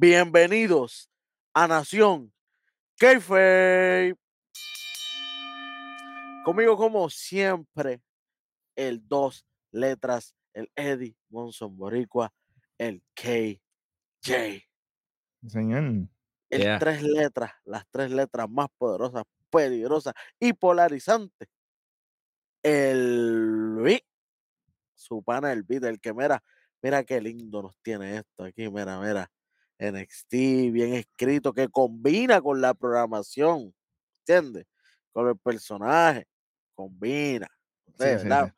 Bienvenidos a Nación Kayfabe. Conmigo, como siempre, el dos letras, el Eddie Monson Boricua, el KJ. Señor. El Yeah. tres letras, las tres letras más poderosas, peligrosas y polarizantes. El Luis, su pana el beat, el que mira, mira qué lindo nos tiene esto aquí, mira, mira. NXT, bien escrito, que combina con la programación, ¿entiendes? Con el personaje, combina. Ustedes, sí, ¿verdad? sí.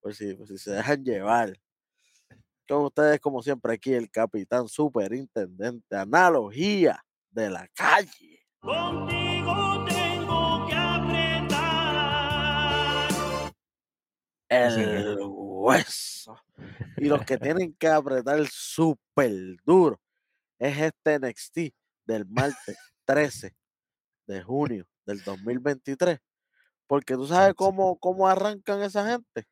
Por, si, por si se dejan llevar. Con ustedes, como siempre, aquí el capitán superintendente, analogía de la calle. Contigo tengo que apretar. el hueso. Y los que tienen que apretar súper duro es este NXT del martes 13 de junio del 2023. Porque tú sabes cómo, cómo arrancan esa gente.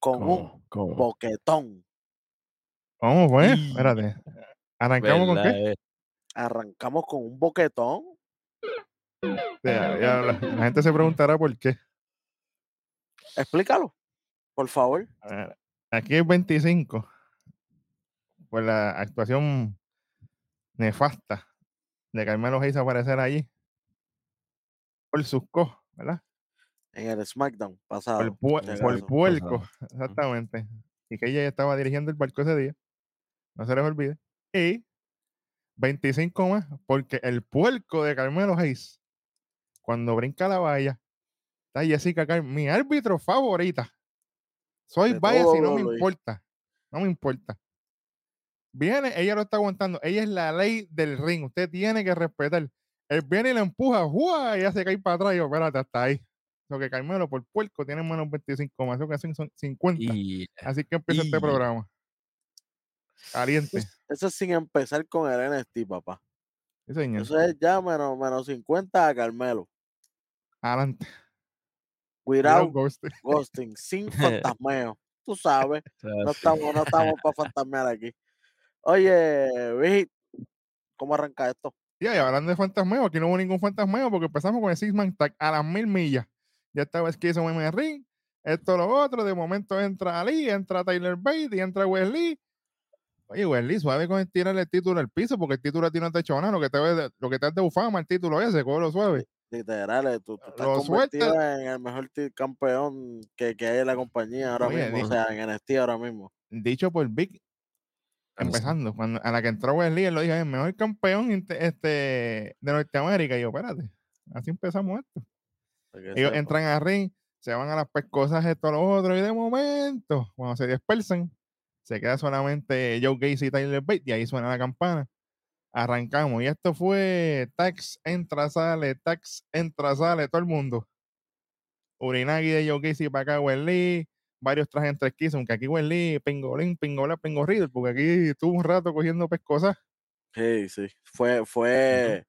Con un boquetón. ¿Cómo fue? Y- Espérate. ¿Arrancamos con qué? Eh, Arrancamos con un boquetón. Ya, ya, la, la gente se preguntará por qué. Explícalo, por favor. A ver, Aquí es 25. Por la actuación nefasta de Carmelo Hayes aparecer allí. Por sus co, ¿verdad? En el SmackDown pasado. pu- por el puerco, exactamente. Y que ella estaba dirigiendo el barco ese día. No se les olvide. Y 25 más, porque el puerco de Carmelo Hayes, cuando brinca la valla, está Jessica Car, mi árbitro favorita. Soy vaya si no me WWE. importa. No me importa. Viene, ella lo está aguantando. Ella es la ley del ring. Usted tiene que respetar. Él viene y la empuja, ¡juá! y ella se cae para atrás. Y yo, espérate, hasta ahí. Lo que Carmelo por puerco tiene menos 25 más. Eso que hacen son 50. y Así que empieza este programa. Caliente. Eso, es sin empezar con el NXT, papá. Sí, señor. Eso es ya menos, menos 50 a Carmelo. Adelante. Cuidado, Cuidado, Ghost. ghosting, sin fantasmeo. Tú sabes, no estamos, no estamos para fantasmear aquí. Oye, Vic, ¿cómo arranca esto? Y ahí, hablando de fantasmeo, aquí no hubo ningún fantasmeo porque empezamos con el Six Man Tag a las mil millas. Ya estaba que hizo Meme Ring, esto, lo otro. De momento entra Ali, entra Tyler Bate y entra Wesley. Oye, Wesley, suave con tirarle el título al piso porque el título a ti no te ha hecho nada. Lo que te, ve de- lo que te has de bufama el título ese, lo suave. Literal, tú, tú estás Lo convertido suelta. en el mejor campeón que, que hay en la compañía ahora Oye, mismo, o di- sea, en NXT ahora mismo. Dicho por Big. Empezando. Cuando, a la que entró Wesley, él lo dijo, el mejor campeón este, de Norteamérica. Y yo, espérate, así empezamos esto. Ellos entran a ring, se van a las pescosas, esto, lo otro, y de momento, cuando se dispersan, se queda solamente Joe Gacy y Tyler Bate, y ahí suena la campana. Arrancamos, y esto fue tax, entra, sale, tax, entra, sale, todo el mundo. Urinagi de Joe Gacy para acá, Wesley, varios trajes entre esquizos, aunque aquí Wesley, pingolín, pingolá, pingo Riddle, porque aquí estuvo un rato cogiendo pescosas. Sí, sí. Fue, fue,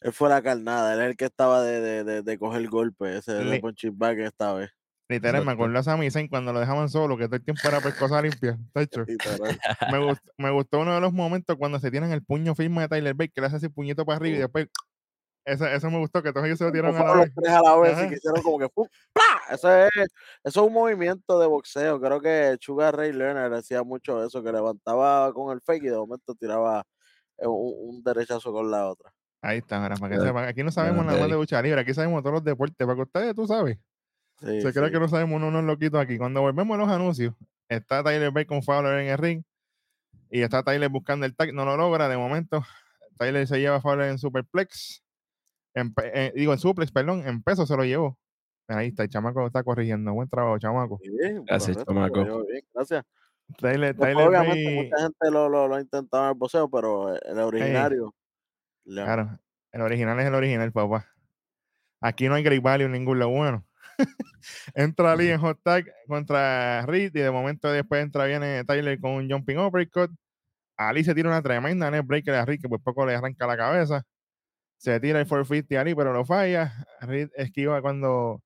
él fue la carnada, él es el que estaba de, de, de, de coger golpe, ese de bag esta vez. Literal, me acordó a Sami Zayn cuando lo dejaban solo, que todo el tiempo era pescosa limpia. me, gust- me gustó uno de los momentos cuando se tiran el puño firme de Tyler Bate, que le hace así puñito para arriba y Uh. después. Eso, eso me gustó, que todos ellos se lo tiraron a la los tres a la vez y que hicieron como que ¡pum! ¡plá! Eso es, eso es un movimiento de boxeo. Creo que Sugar Ray Leonard hacía mucho eso, que levantaba con el fake y de momento tiraba eh, un, un derechazo con la otra. Ahí está, mira, para que sepan. Aquí no sabemos Claro, nada más de lucha libre, aquí sabemos todos los deportes. Para que ustedes, tú sabes, Sí, se cree sí. que no sabemos uno, unos loquitos aquí. Cuando volvemos a los anuncios, está Tyler Bate con Fowler en el ring y está Tyler buscando el tag, no lo logra. De momento, Tyler se lleva a Fowler en Superplex. En eh, digo, en Suplex, perdón, en peso se lo llevó. Ahí está, el chamaco está corrigiendo. Buen trabajo, chamaco. Gracias, chamaco. lo llevo bien, gracias. Tyler, Después, Tyler obviamente, mucha gente lo, lo, lo ha intentado en el boxeo, pero el originario. Claro, el original es el original, papá. Aquí no hay Great Value en ningún lado bueno. entra Ali en hot tag contra Reed y de momento después entra viene Tyler con un jumping uppercut. Ali se tira una tremenda net breaker a Reed que por poco le arranca la cabeza. Se tira el 450 a Ali, pero lo falla. Reed esquiva cuando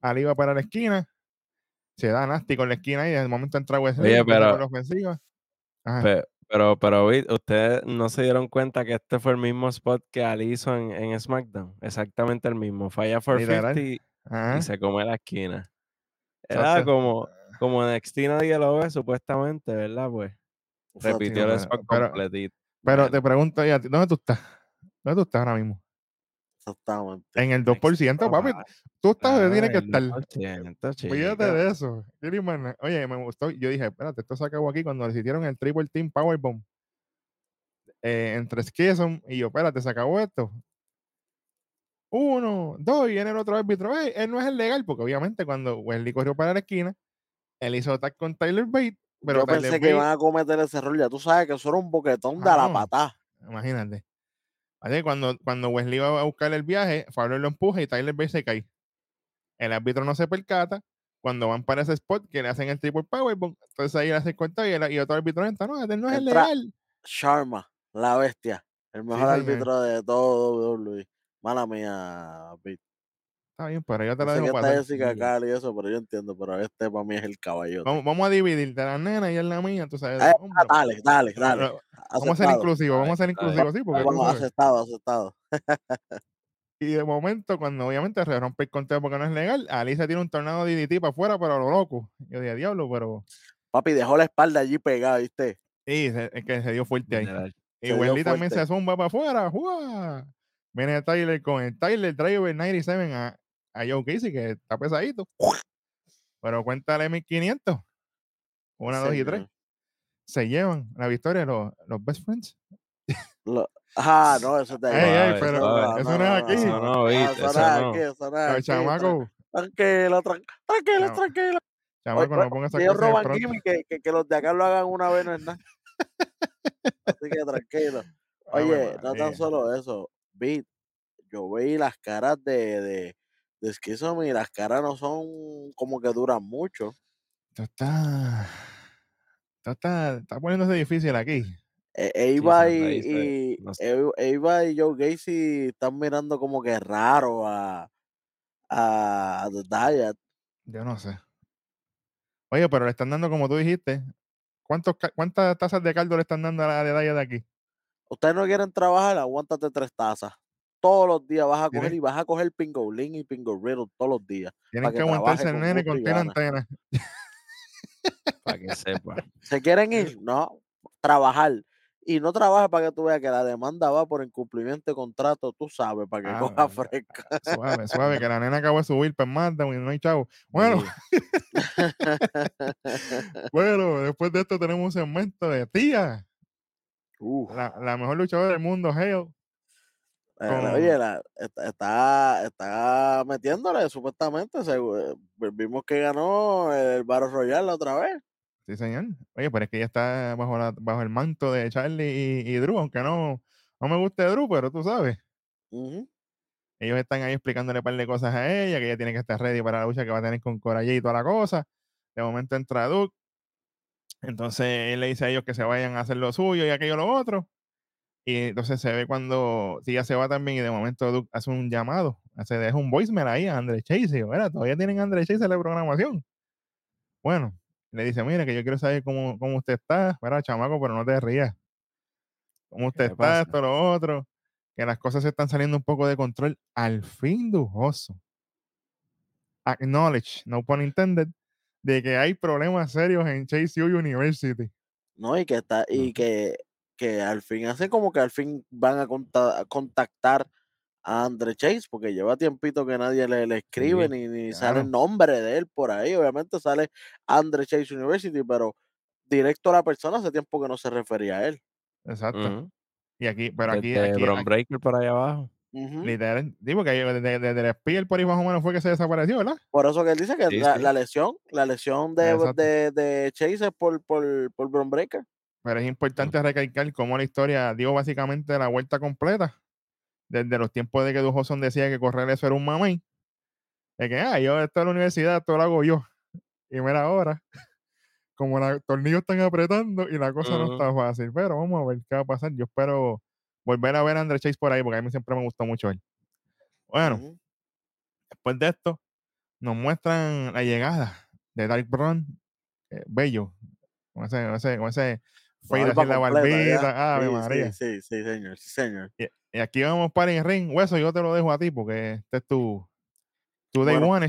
Ali va para la esquina. Se da nasty con la esquina y de momento entra Wesley Oye, pero- la ofensiva. Pero, pero vi- ustedes no se dieron cuenta que este fue el mismo spot que Ali hizo en, en SmackDown. Exactamente el mismo. Falla for Literal. 50 Ajá. y se come la esquina. Era Exacto. como, como en NXT nadie lo ve, supuestamente, ¿verdad? Pues repitió el pero- spot pero- completito. Pero Bueno, te pregunto, ¿y a ti, ¿dónde tú estás? ¿Dónde tú estás ahora mismo? Exactamente. En el 2%, papi. Tú estás donde tienes que estar. 2%, Fíjate de eso. Oye, me gustó. Yo dije, espérate, esto se acabó aquí cuando le hicieron el Triple Team Powerbomb eh, entre Skison y yo, espérate, se acabó esto. Uno, dos, y viene el otro árbitro. "Ey, él no es el legal, porque obviamente cuando Wesley corrió para la esquina, él hizo tag con Tyler Bate, pero Yo Tyler pensé que iban a cometer ese error. Ya tú sabes que eso era un boquetón de Ah, la no. patada. Imagínate. Así que cuando, cuando Wesley va a buscar el viaje, Fowler lo empuja y Tyler Bate se cae. El árbitro no se percata. Cuando van para ese spot, que le hacen el triple powerbomb, entonces ahí le hacen cuenta y, el, y otro árbitro entra. No, este no es el legal. Sharma, la bestia. El mejor árbitro de todo WWE. Mala mía, Pete. Está bien, pero yo te la dejo pasar. Jessica Cal y eso, pero yo entiendo. Pero este para mí es el caballote. Vamos, vamos a dividir de la nena y es la mía, tú sabes. Eh, dale, dale, dale. Vamos a ser inclusivos, vamos a ser inclusivos, sí, porque Vamos, aceptado, aceptado. Y de momento, cuando obviamente se rompe el conteo porque no es legal, Alicia tiene un tornado de DDT para afuera, pero a lo loco. Yo dije, diablo, pero. Papi dejó la espalda allí pegada, ¿viste? Se- es que se dio fuerte ahí. Y Wendy también se zumba para afuera. ¡Jua! Viene Tyler con el Tyler Driver 97 a, a Joe Casey, que está pesadito. Pero cuéntale 1500. Una, dos y tres. Se llevan la victoria los, los best friends. Lo- Ah, no, eso te Ey, ey, Suave, pero suave. eso no es aquí. Eso no, viste, eso no es no. aquí, eso no Los aquí, chamacos, Tranquilo, tran- tranquilo, tranquilo. chamacos, Oye, no pongan esas Ellos roban gimmick, que, que, que los de acá lo hagan una vez no es nada. Así que tranquilo. Ave Oye, no tan solo eso. Beat, yo veí las caras de, de, de Schizomy y las caras no son como que duran mucho. Está, está, está poniéndose difícil aquí. E- Eva Sí, y, Sunrise, y. Eva- Eva y Joe Gacy están mirando como que raro a, a, a The Diet. Yo no sé. Oye, pero le están dando, como tú dijiste, ¿cuántos, ca- ¿cuántas tazas de caldo le están dando a la de de aquí? Ustedes no quieren trabajar, aguántate tres tazas. Todos los días vas a coger y vas a coger pingolín y pingolino todos los días. Tienen que que aguantarse el nene con tiene antena. Para que sepa. ¿Se quieren ir? No, trabajar. Y no trabaja para que tú veas que la demanda va por incumplimiento de contrato, tú sabes, para que Ah, coja fresca. Suave, suave, que la nena acabó de subir para Mazda y no hay chavo. Bueno, bueno, después de esto tenemos un segmento de tía, la, la mejor luchadora del mundo, Hale. Eh, con- Oye, la- está, está, está metiéndole, supuestamente. eh, vimos que ganó el Battle Royale la otra vez. Sí, señor. Oye, pero es que ella está bajo, la, bajo el manto de Charlie y, y Drew, aunque no, no me guste Drew, pero tú sabes. Ujú. Ellos están ahí explicándole un par de cosas a ella, que ella tiene que estar ready para la lucha que va a tener con Coraje y toda la cosa. De momento entra Duke. Entonces él le dice a ellos que se vayan a hacer lo suyo y aquello lo otro. Y entonces se ve cuando Tía se va también y de momento Duke hace un llamado, hace deja un voicemail ahí a André Chase. Y yo, "Mira, todavía tienen a André Chase en la programación. Bueno, le dice, mire, que yo quiero saber cómo, cómo usted está. Mira, chamaco, pero no te rías. ¿Cómo usted está? pasa? Esto, lo otro. Que las cosas se están saliendo un poco de control. Al fin, dujoso. Acknowledge, no pun intended, de que hay problemas serios en Chase U University. ¿no? Y que está, y Ujú. que, que al fin, hace como que al fin van a, conta- a contactar a Andre Chase, porque lleva tiempito que nadie le, le escribe, Sí, ni, ni sale el nombre de él por ahí. Obviamente sale Andre Chase University, pero directo a la persona hace tiempo que no se refería a él. Exacto. Y aquí, pero aquí, Desde aquí, Bron aquí, Breaker por ahí abajo. Literal, digo que desde, desde, el Spear por ahí más o menos fue que se desapareció, ¿verdad? Por eso que él dice que Sí, la, sí. la lesión, la lesión de, de, de Chase es por, por, por Bron Breaker. Pero es importante recalcar cómo la historia dio básicamente la vuelta completa. Desde los tiempos de que Dujoson decía que correr eso era un mamey. De que, ah, yo estoy en la universidad, todo lo hago yo. Y mira ahora, como los tornillos están apretando y la cosa no está fácil. Pero vamos a ver qué va a pasar. Yo espero volver a ver a André Chase por ahí, porque a mí siempre me gustó mucho él. Bueno, después de esto, nos muestran la llegada de Dark Brown, eh, bello, con ese, con ese, con ese Así la ya. barbita. Ave Sí, María. Sí, sí, sí, señor, sí, señor. Y, y aquí vamos para el ring. Hueso, yo te lo dejo a ti porque este es tu, tu day Bueno. one.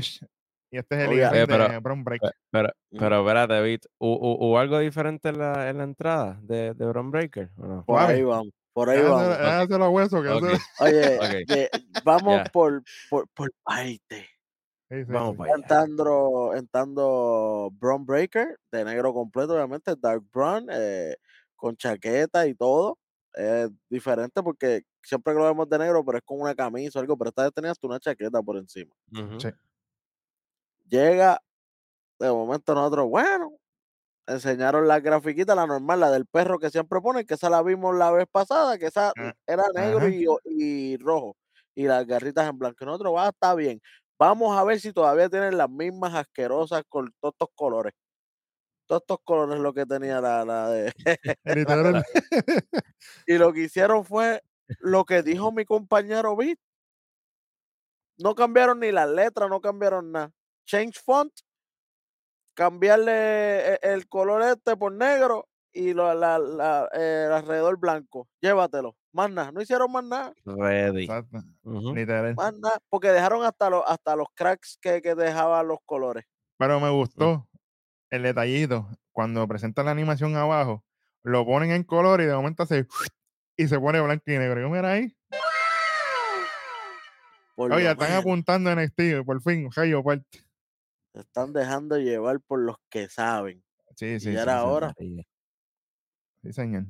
Y este es el ring Eh, pero- de Bron Break. Pero, pero espérate, Vic, ¿hu- hu- ¿hubo algo diferente en la, en la entrada de, de Bron Breaker? ¿o no? Por ahí vamos, por ahí vamos. Oye, Ok. que vamos Ya. por, por, por parte. Sí, sí, Vamos sí. para allá. Entrando, entrando Braun Breaker, de negro completo, obviamente, Dark Brown, eh, con chaqueta y todo. Es diferente porque siempre que lo vemos de negro, pero es con una camisa o algo, pero esta vez tenía hasta una chaqueta por encima. Sí. Llega, de momento nosotros, bueno, enseñaron la grafiquita, la normal, la del perro que siempre ponen, que esa la vimos la vez pasada, que esa Ah, era negro y, rojo, y las garritas en blanco. Y nosotros, va, está bien. Vamos a ver si todavía tienen las mismas asquerosas con todos estos colores. Todos estos colores lo que tenía la, la de. Y lo que hicieron fue lo que dijo mi compañero Vic. No cambiaron ni las letras, no cambiaron nada. Change font, cambiarle e- el color este por negro y lo, la, la- eh, el alrededor blanco. Llévatelo. Más nada. No hicieron más nada. Ready. Exacto. Ujú. Literal. Más nada. Porque dejaron hasta los, hasta los cracks que, que dejaban los colores. Pero me gustó el detallito. Cuando presentan la animación abajo, lo ponen en color y de momento hace y se pone blanco y negro. Mira ahí. Por Oye, están apuntando en este, por fin, Jayo parte. Se están dejando llevar por los que saben. Sí, sí, y sí, era sí, hora. Sí, señor.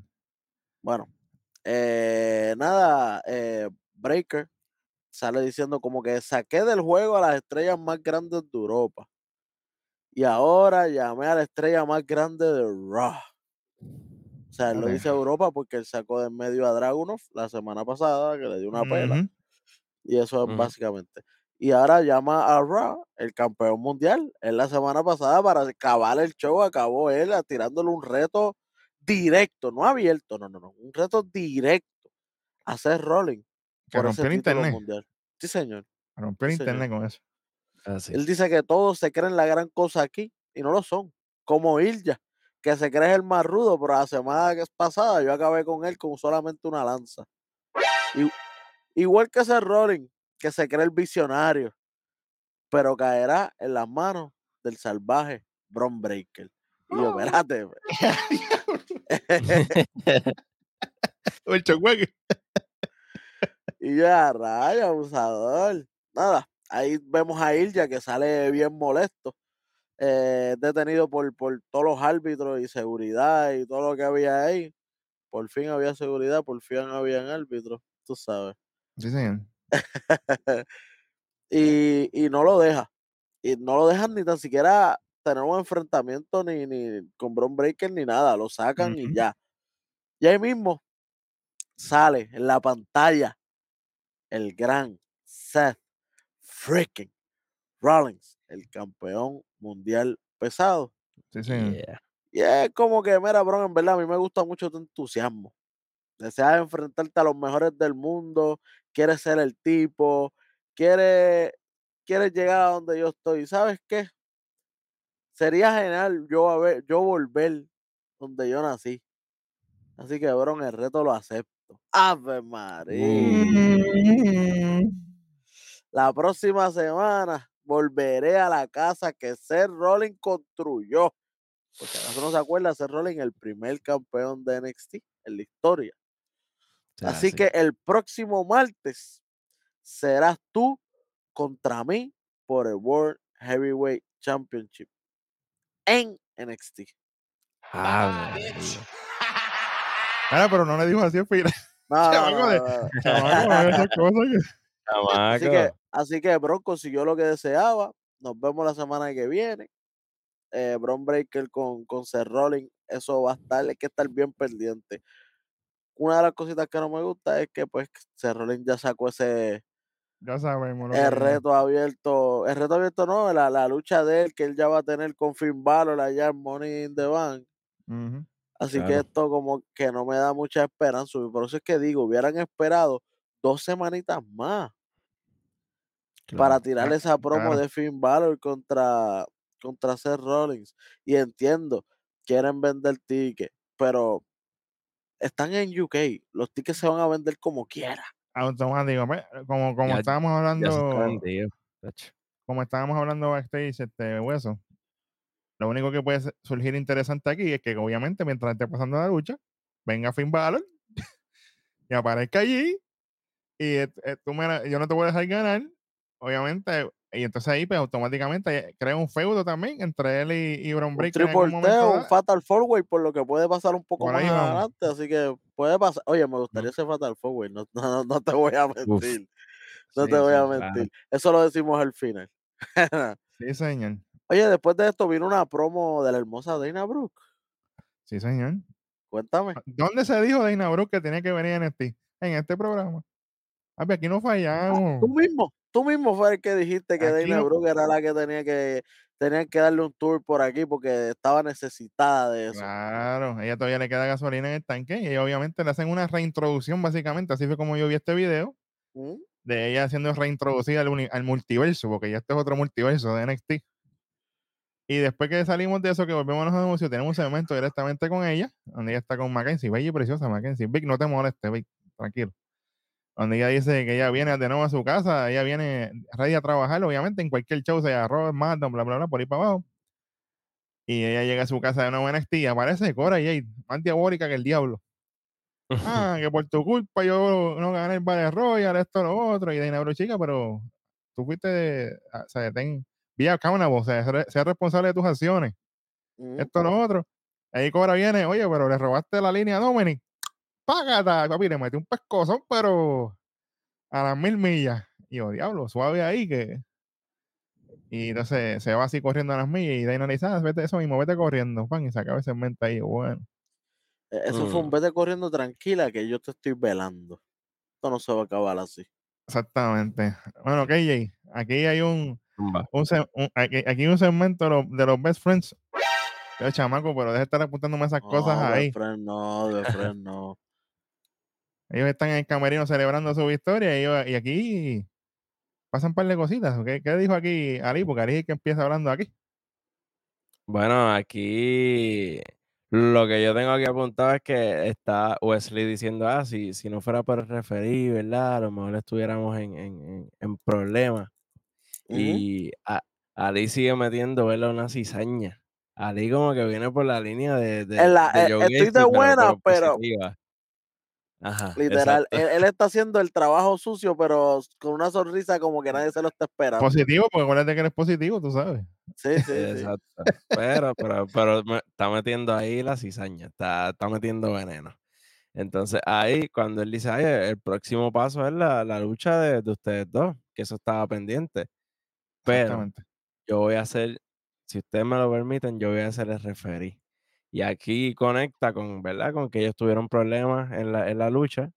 Bueno, eh, nada, eh, Breaker sale diciendo como que saqué del juego a las estrellas más grandes de Europa. Y ahora llamé a la estrella más grande de Raw. O sea, él lo dice Europa porque él sacó de en medio a Dragunov la semana pasada, que le dio una pela. Y eso es básicamente. Y ahora llama a Raw, el campeón mundial. Él la semana pasada, para acabar el show, acabó él a- tirándole un reto directo, no abierto, no, no, no. Un reto directo a hacer rolling Que por ese el internet. mundial. Sí, señor. Rompió el Sí, señor. internet con eso. Así. Él dice que todos se creen la gran cosa aquí y no lo son. Como Ilja, que se cree el más rudo, pero la semana que es pasada yo acabé con él con solamente una lanza. Igual que ese Rolling, que se cree el visionario, pero caerá en las manos del salvaje Bron Breaker. Y yo, espérate, El chocueque. y yo, "A raya, abusador. Nada, ahí vemos a Ilja que sale bien molesto. eh, detenido por, por todos los árbitros y seguridad y todo lo que había ahí. Por fin había seguridad, por fin habían árbitros, tú sabes. Sí, señor. y, y no lo deja. Y no lo dejan ni tan siquiera tener un enfrentamiento ni, ni con Bron Breaker ni nada. Lo sacan y ya. Y ahí mismo sale en la pantalla el gran Seth freaking Rollins, el campeón mundial pesado. Sí, señor. Yeah. Y es como que, mira, bro, en verdad a mí me gusta mucho tu entusiasmo. Deseas enfrentarte a los mejores del mundo, quieres ser el tipo, quieres, quieres llegar a donde yo estoy. ¿Sabes qué? Sería genial yo, a ver, yo volver donde yo nací. Así que, bro, el reto lo acepto. ¡Ave María! La próxima semana volveré a la casa que Seth Rollins construyó. Porque acaso no se acuerda, Seth Rollins, el primer campeón de NXT en la historia. Sea, Así sí. que el próximo martes serás tú contra mí por el World Heavyweight Championship en NXT. María. Ah, pero no le dijo así al final. No, no, Chamaco no, de- no, no. Chamaco, esas cosas que- Así que, así que Bron consiguió lo que deseaba. Nos vemos la semana que viene. Eh, Bron Breaker con, con Seth Rollins, eso va a estar, hay que estar bien pendiente. Una de las cositas que no me gusta es que pues Seth Rollins ya sacó ese Ya sabemos lo el que reto abierto, el reto abierto no, la, la lucha de él que él ya va a tener con Finn Balor allá en Money in the Bank. Así que esto como que no me da mucha esperanza. Por eso es que digo, hubieran esperado dos semanitas más para Claro. tirarle esa promo de Finn Balor contra, contra Seth Rollins. Y entiendo, quieren vender tickets, pero están en UK. Los tickets se van a vender como quiera. Automático. pues, Como, como Ya- estábamos hablando, como estábamos hablando backstage, este hueso. Lo único que puede surgir interesante aquí es que obviamente mientras esté pasando la lucha, venga Finn Balor y aparezca allí y eh, eh, tú me yo no te voy a dejar ganar, obviamente. Y entonces ahí pues automáticamente crea un feudo también entre él y, y Bron Un en algún triple un. Fatal Forward, por lo que puede pasar un poco Por más vamos. adelante. Así que puede pasar. Oye, me gustaría ese Fatal Forward. No, no, no- te voy a mentir. No Sí, te voy a claro. mentir. Eso lo decimos al final. Sí, señor. Oye, después de esto vino una promo de la hermosa Dana Brooke. Sí, señor. Cuéntame. ¿Dónde se dijo Dana Brooke que tenía que venir en este, en este programa? Papi, aquí no fallamos. Tú mismo, tú mismo fue el que dijiste que Dana no- Brooke era la que tenía que tenían que darle un tour por aquí porque estaba necesitada de eso. Claro, ella todavía le queda gasolina en el tanque y ella obviamente le hacen una reintroducción básicamente, así fue como yo vi este video, ¿Mm? de ella siendo reintroducida al, multiverso, porque ya este es otro multiverso de NXT. Y después que salimos de eso, que volvemos a los anuncios, tenemos un segmento directamente con ella, donde ella está con Mackenzie, bella y preciosa Mackenzie. Vic, no te molestes, Vic, tranquilo. Donde ella dice que ella viene de nuevo a su casa, ella viene ready a trabajar, obviamente, en cualquier show, sea Raw, SmackDown, bla, bla, bla, por ahí para abajo. Y ella llega a su casa de nuevo en NXT y aparece Cora Jade, más diabólica que el diablo. Ah, que por tu culpa yo no gané el Battle Royale, esto, lo otro. Y Dana Brooke, chica, pero tú fuiste, ah, o sea, ten, vía accountable, o sea, sé- sea responsable de tus acciones. ¿Mm? Esto, lo otro. Ahí Cora viene, oye, pero le robaste la línea a Dominic. Págata, papi, le metí un pescozón, pero a las mil millas. Y yo, diablo, suave ahí que. Y entonces se va así corriendo a las millas y Dana le dice, ah, vete eso mismo, vete corriendo, pan, y se acaba ese mente ahí. Bueno, E- Eso fue un Mm. vete corriendo tranquila que yo te estoy velando. Esto no se va a acabar así. exactamente. Bueno, KJ, aquí hay un, un, un- aquí, aquí hay un segmento de los, de los best friends. Yo, chamaco, pero deja de estar apuntándome esas cosas No, ahí. de friend no, de friend no. Ellos están en el camerino celebrando su victoria y, ellos- y aquí pasan un par de cositas. ¿Qué, qué dijo aquí Ali? Porque Ali es el que empieza hablando aquí. Bueno, aquí lo que yo tengo aquí apuntado es que está Wesley diciendo, ah, si, si no fuera por el referí, ¿verdad? A lo mejor estuviéramos en, en, en- problemas. Y a- Ali sigue metiendo vela una cizaña. Ali como que viene por la línea de, de, En la- de eh, estoy de pero- buena, pero-. Ajá, Literal, él, él está haciendo el trabajo sucio, pero con una sonrisa como que nadie se lo está esperando. Positivo, porque acuérdate que eres positivo, tú sabes. Sí, sí, sí. Exacto. Pero, pero, pero me- está metiendo ahí la cizaña, está, está metiendo veneno. Entonces ahí, cuando él dice, "Ay, el próximo paso es la, la lucha de, de ustedes dos, que eso estaba pendiente. Pero yo voy a hacer, si ustedes me lo permiten, yo voy a hacer el referí. Y aquí conecta con, ¿verdad? Con que ellos tuvieron problemas en la, en la lucha.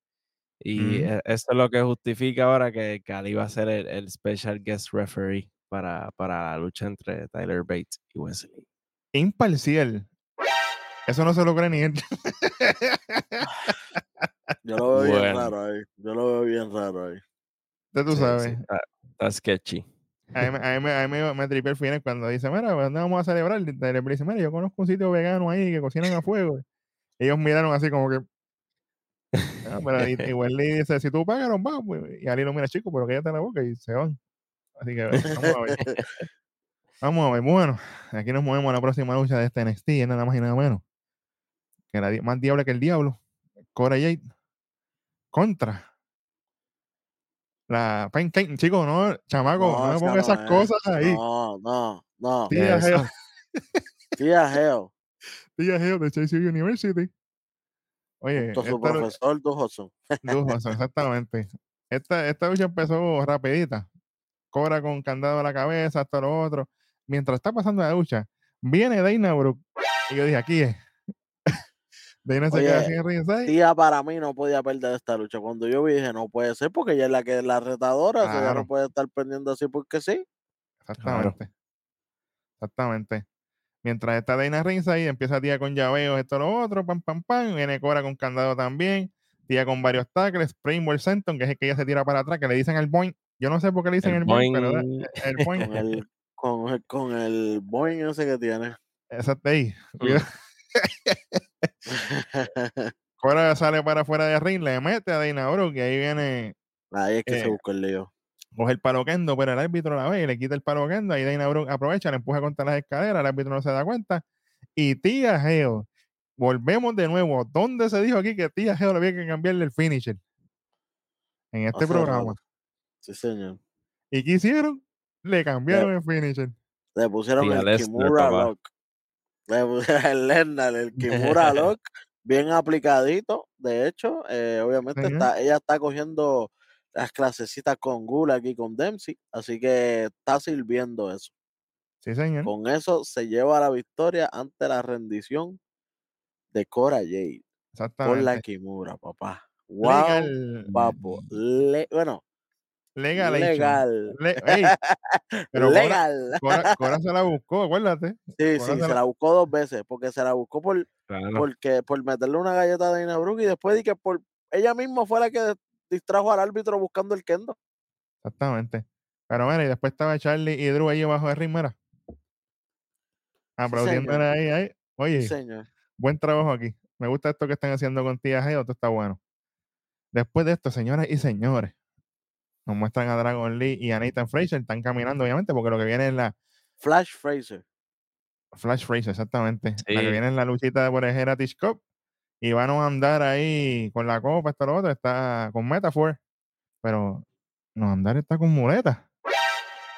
Y e- eso es lo que justifica ahora que, que Ali va a ser el, el special guest referee para, para la lucha entre Tyler Bates y Wesley. Imparcial. Eso no se lo cree ni él. Yo lo veo bien raro ahí. Yo lo veo bien raro ahí. Ya tú Sí, sí, sabes. está, está sketchy. A mí, me- a mí a mí me, me tripea el final cuando dice, mira, ¿dónde vamos a celebrar? Y Bates dice, mira, yo conozco un sitio vegano ahí que cocinan a fuego. Ellos miraron así como que... "Ah, pero y Wesley dice, si tú pagas, vamos. pues". Y Ali lo mira, chico, pero cállate la boca y se van. Así que vamos a ver. Vamos a ver. Bueno, aquí nos movemos a la próxima lucha de este NXT, nada más y nada menos. Que la di- más diablo que el diablo. Cora Jade contra la Pancake. Chicos, no, chamaco, no, me pongas esas es. cosas ahí. No, no, no. Tía. Geo, Tía Geo, tía Geo de Chase University. Oye, su esta profesor Du Hudson. Dujoso, exactamente. Esta, esta lucha empezó rapidita. Cobra con candado a la cabeza, hasta lo otro. Mientras está pasando la lucha, viene Dana Brooke. Y yo dije, aquí es. Dana se queda Oye, en ringside. Tía para mí no podía perder esta lucha. Cuando yo vi dije, no puede ser porque ella es la que es la retadora, o sea, ella Claro. no puede estar pendiendo así porque sí. Exactamente. Exactamente. Mientras está Dana ringside, empieza tía con llaveos, esto, lo otro, pam, pam, pam. Viene Cobra con candado también. Tía con varios tackles. Springboard Senton, que es el que ella se tira para atrás, que le dicen el boing. Yo no sé por qué le dicen el, El boing, pero boing. el boing. Con el, con el, con el Boeing ese que tiene. Exacto ahí. Cuidado. Cora sale para afuera de ring, le mete a Dana Brooke y ahí viene Ahí es que se Eh, buscó el lío. coge el palo kendo, pero el árbitro la ve y le quita el palo kendo. Ahí Dana Brooke aprovecha, le empuja contra las escaleras, el árbitro no se da cuenta. Y Tía Geo, volvemos de nuevo. ¿Dónde se dijo aquí que Tía Geo le había que cambiarle el finisher? En este programa. Sí, señor. ¿Y qué hicieron? Le cambiaron el finisher. Le pusieron Tía el Kimura papá. El Lesnar, el Kimura Lock, bien aplicadito. De hecho, eh, obviamente está, ella está cogiendo las clasecitas con Gula aquí con Dempsey, así que está sirviendo eso. Sí, señor. Con eso se lleva la victoria ante la rendición de Cora Jade por la. Kimura, papá. Wow, Legal. papo. Le- bueno, Legal. Le- ey, pero Cora, legal. Cora- Cora se la buscó, acuérdate. Sí, Cora sí, se se la- buscó dos veces, porque se la buscó por, Claro. porque, por meterle una galleta a Dana Brooke y después di que por ella misma fue la que distrajo al árbitro buscando el kendo. Exactamente. Pero mira, y después estaba Charlie y Drew ahí abajo de ring, mira. Aplaudiéndole señor. ahí, ahí. Sí, Oye, señor. buen trabajo aquí. Me gusta esto que están haciendo con Tía Geo, esto está bueno. Después de esto, señoras y señores, nos muestran a Dragon Lee y a Nathan Fraser, están caminando, obviamente, porque lo que viene es la Flash Fraser. Flash Fraser, exactamente. La que Sí. viene es la luchita por el Heritage Cup. Y van a andar ahí con la copa, esto lo otro, está con Metaphor. Pero no andar está con muleta.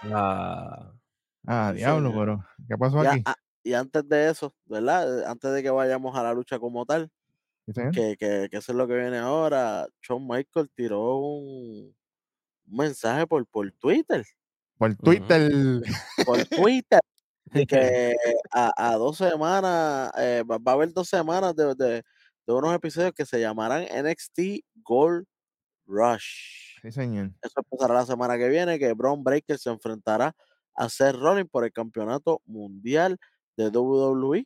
Ah, Ah, Sí, diablo, señor. pero ¿qué pasó Ya, aquí? y antes de eso, ¿verdad? Antes de que vayamos a la lucha como tal, ¿Sí, que, que, que eso es lo que viene ahora, Shawn Michael tiró un, un mensaje por, por Twitter. Por Twitter. Por Twitter. de que a, a dos semanas, eh, va, va a haber dos semanas de, de- de unos episodios que se llamarán NXT Gold Rush. Sí, señor. Eso empezará la semana que viene, que Braun Breaker se enfrentará a Seth Rollins por el campeonato mundial de WWE.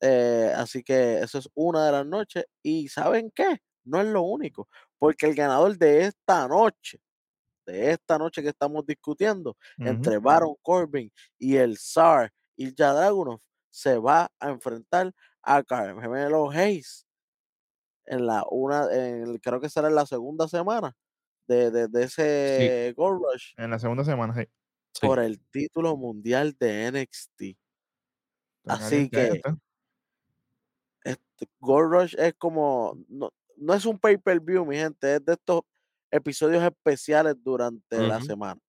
Eh, así que eso es una de las noches. Y ¿saben qué? No es lo único, porque el ganador de esta noche, de esta noche que estamos discutiendo, entre Baron Corbin y el Zar Ilja Dragunov, se va a enfrentar a Carmelo Hayes en la una, en el- creo que será en la segunda semana de, de, de ese Gold Rush En la segunda semana, sí. sí. por el título mundial de NXT. Así que este, Gold Rush es como, no, no es un pay-per-view, mi gente, es de estos episodios especiales durante la semana.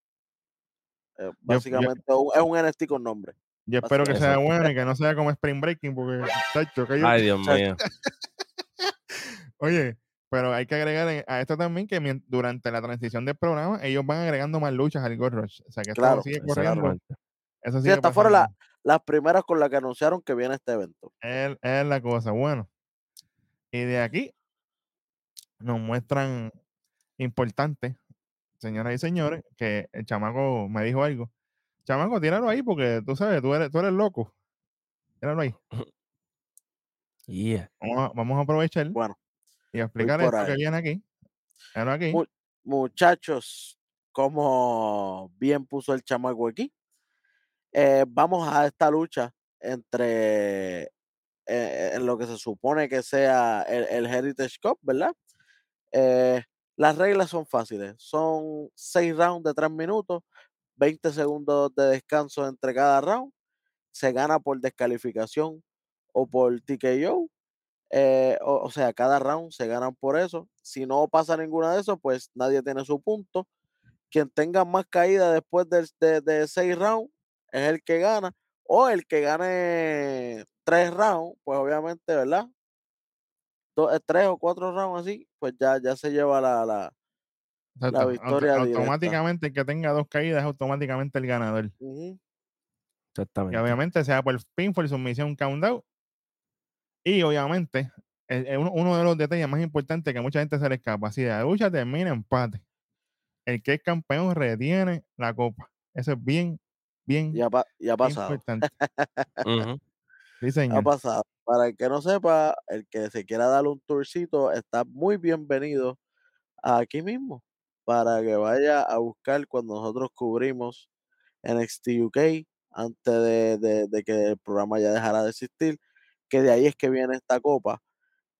Eh, yo- básicamente es un NXT con nombre. Yo espero que sea bueno y que no sea como Spring Breaking, porque, chacho, que yo- Ay, Dios Chacho. mío. Oye, pero hay que agregar a esto también que durante la transición del programa, ellos van agregando más luchas al Gold Rush. O sea, que esto Claro, sigue corriendo. Eso Sí, estas fueron la- las primeras con las que anunciaron que viene este evento. Es, es la cosa. Bueno, y de aquí nos muestran importante, señoras y señores, que el chamaco me dijo algo. Chamaco, tíralo ahí porque tú sabes, tú eres, tú eres loco. Tíralo ahí. Yeah. Vamos a, vamos a aprovechar Bueno, y explicar esto que viene aquí. Míralo aquí. Mu- muchachos, como bien puso el chamaco aquí, eh, vamos a esta lucha entre eh, en lo que se supone que sea el, el Heritage Cup, ¿verdad? Eh, las reglas son fáciles, son seis rounds de tres minutos, 20 segundos de descanso entre cada round, se gana por descalificación o por TKO, eh, o, sea, cada round se ganan por eso. Si no pasa ninguna de eso, pues nadie tiene su punto. Quien tenga más caída después de, de seis rounds es el que gana. O el que gane tres rounds, pues obviamente, ¿verdad? Do- eh, tres o cuatro rounds así, pues ya, ya se lleva la, la, la Auto- victoria directa. automáticamente el que tenga dos caídas es automáticamente el ganador. Ujú. Y Exactamente. obviamente sea por pinfall, sumisión, countdown. Y obviamente, el- el uno, uno de los detalles más importantes que mucha gente se le escapa, si la lucha termina empate, el que es campeón retiene la copa. Eso es bien, bien Y ha, pa- y ha pasado. importante. Sí, Ha pasado. Para el que no sepa, el que se quiera dar un tourcito está muy bienvenido aquí mismo para que vaya a buscar cuando nosotros cubrimos NXT UK antes de, de- de que el programa ya dejara de existir, que de ahí es que viene esta copa.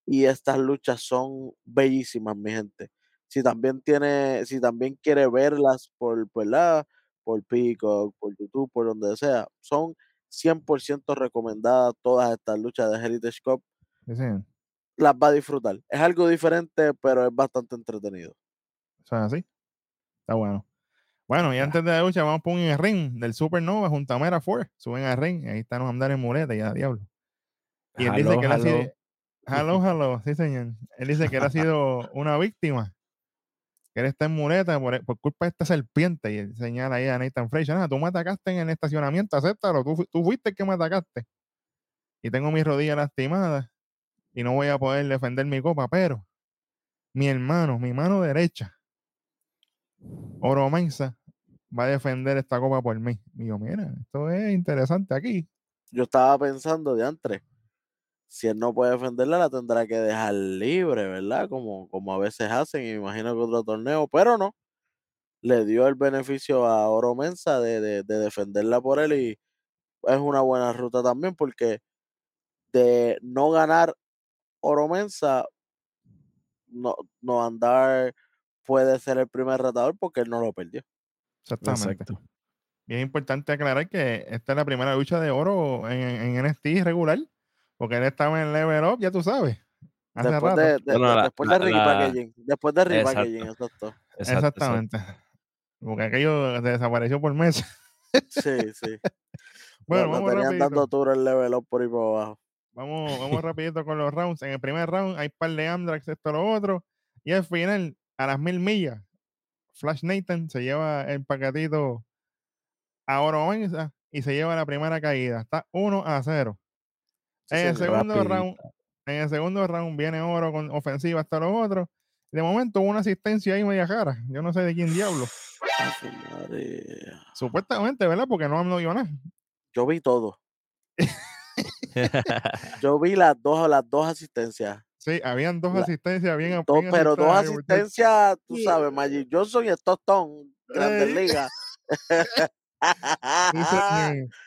Y estas luchas son bellísimas, mi gente. Si también tiene, si también quiere verlas por, ¿verdad? por Peacock, por YouTube, por donde sea, son 100% recomendadas todas estas luchas de Heritage Cup. Sí. Las va a disfrutar. Es algo diferente, pero es bastante entretenido. Es así. Está bueno. Bueno, y antes de la lucha, vamos a poner el ring del Supernova junto a Mera Ford. Suben al ring, ahí están los andar en muleta, ya diablo. Y él dice Hello, que él ha sido. Hello, hello, sí, señor. Él dice que él ha sido una víctima. Que él está muleta por, por culpa de esta serpiente. Y él señala ahí a Nathan Fraser. "Ah, tú me atacaste en el estacionamiento, acéptalo. Tú, tú fuiste el que me atacaste. Y tengo mis rodillas lastimadas. Y no voy a poder defender mi copa, pero mi hermano, mi mano derecha, Oro Mensa, va a defender esta copa por mí. Y yo, mira, esto es interesante aquí. Yo estaba pensando de antes, si él no puede defenderla, la tendrá que dejar libre, ¿verdad? Como, como a veces hacen, y me imagino que otro torneo, pero no. Le dio el beneficio a Oro Mensa de, de- de defenderla por él y es una buena ruta también porque de no ganar Oro Mensa, no, no andar puede ser el primer retador porque él no lo perdió. Exactamente. Exacto. Y es importante aclarar que esta es la primera lucha de oro en, en NXT regular, porque él estaba en Level Up, ya tú sabes. Hace Después rato. de, de- Bueno, la- después de la- repackaging. Después de Exacto. repackaging, exacto. Exacto, exacto. Exactamente. Porque aquello desapareció por meses. Sí, sí. Bueno, lo vamos tenían dando tour el level up por ahí por abajo. Vamos, vamos rapidito con los rounds. En el primer round hay par de Amdrax, esto, lo otro. Y al final, a las mil millas, Flash Nathan se lleva el paquetito a Oro Mensa y se lleva la primera caída. Está 1 a 0. Sí, en el segundo round, en el segundo round viene Oro con ofensiva hasta los otros. De momento una asistencia ahí media cara. Yo no sé de quién diablo. Supuestamente, ¿verdad? Porque no no dio nada. Yo vi todo. Yo vi las dos, las dos asistencias. Sí, habían dos La- asistencias bien, Dos- bien pero dos asistencias, tú sabes, Magic Johnson y Stockton, Grandes Ey. Ligas. Señor.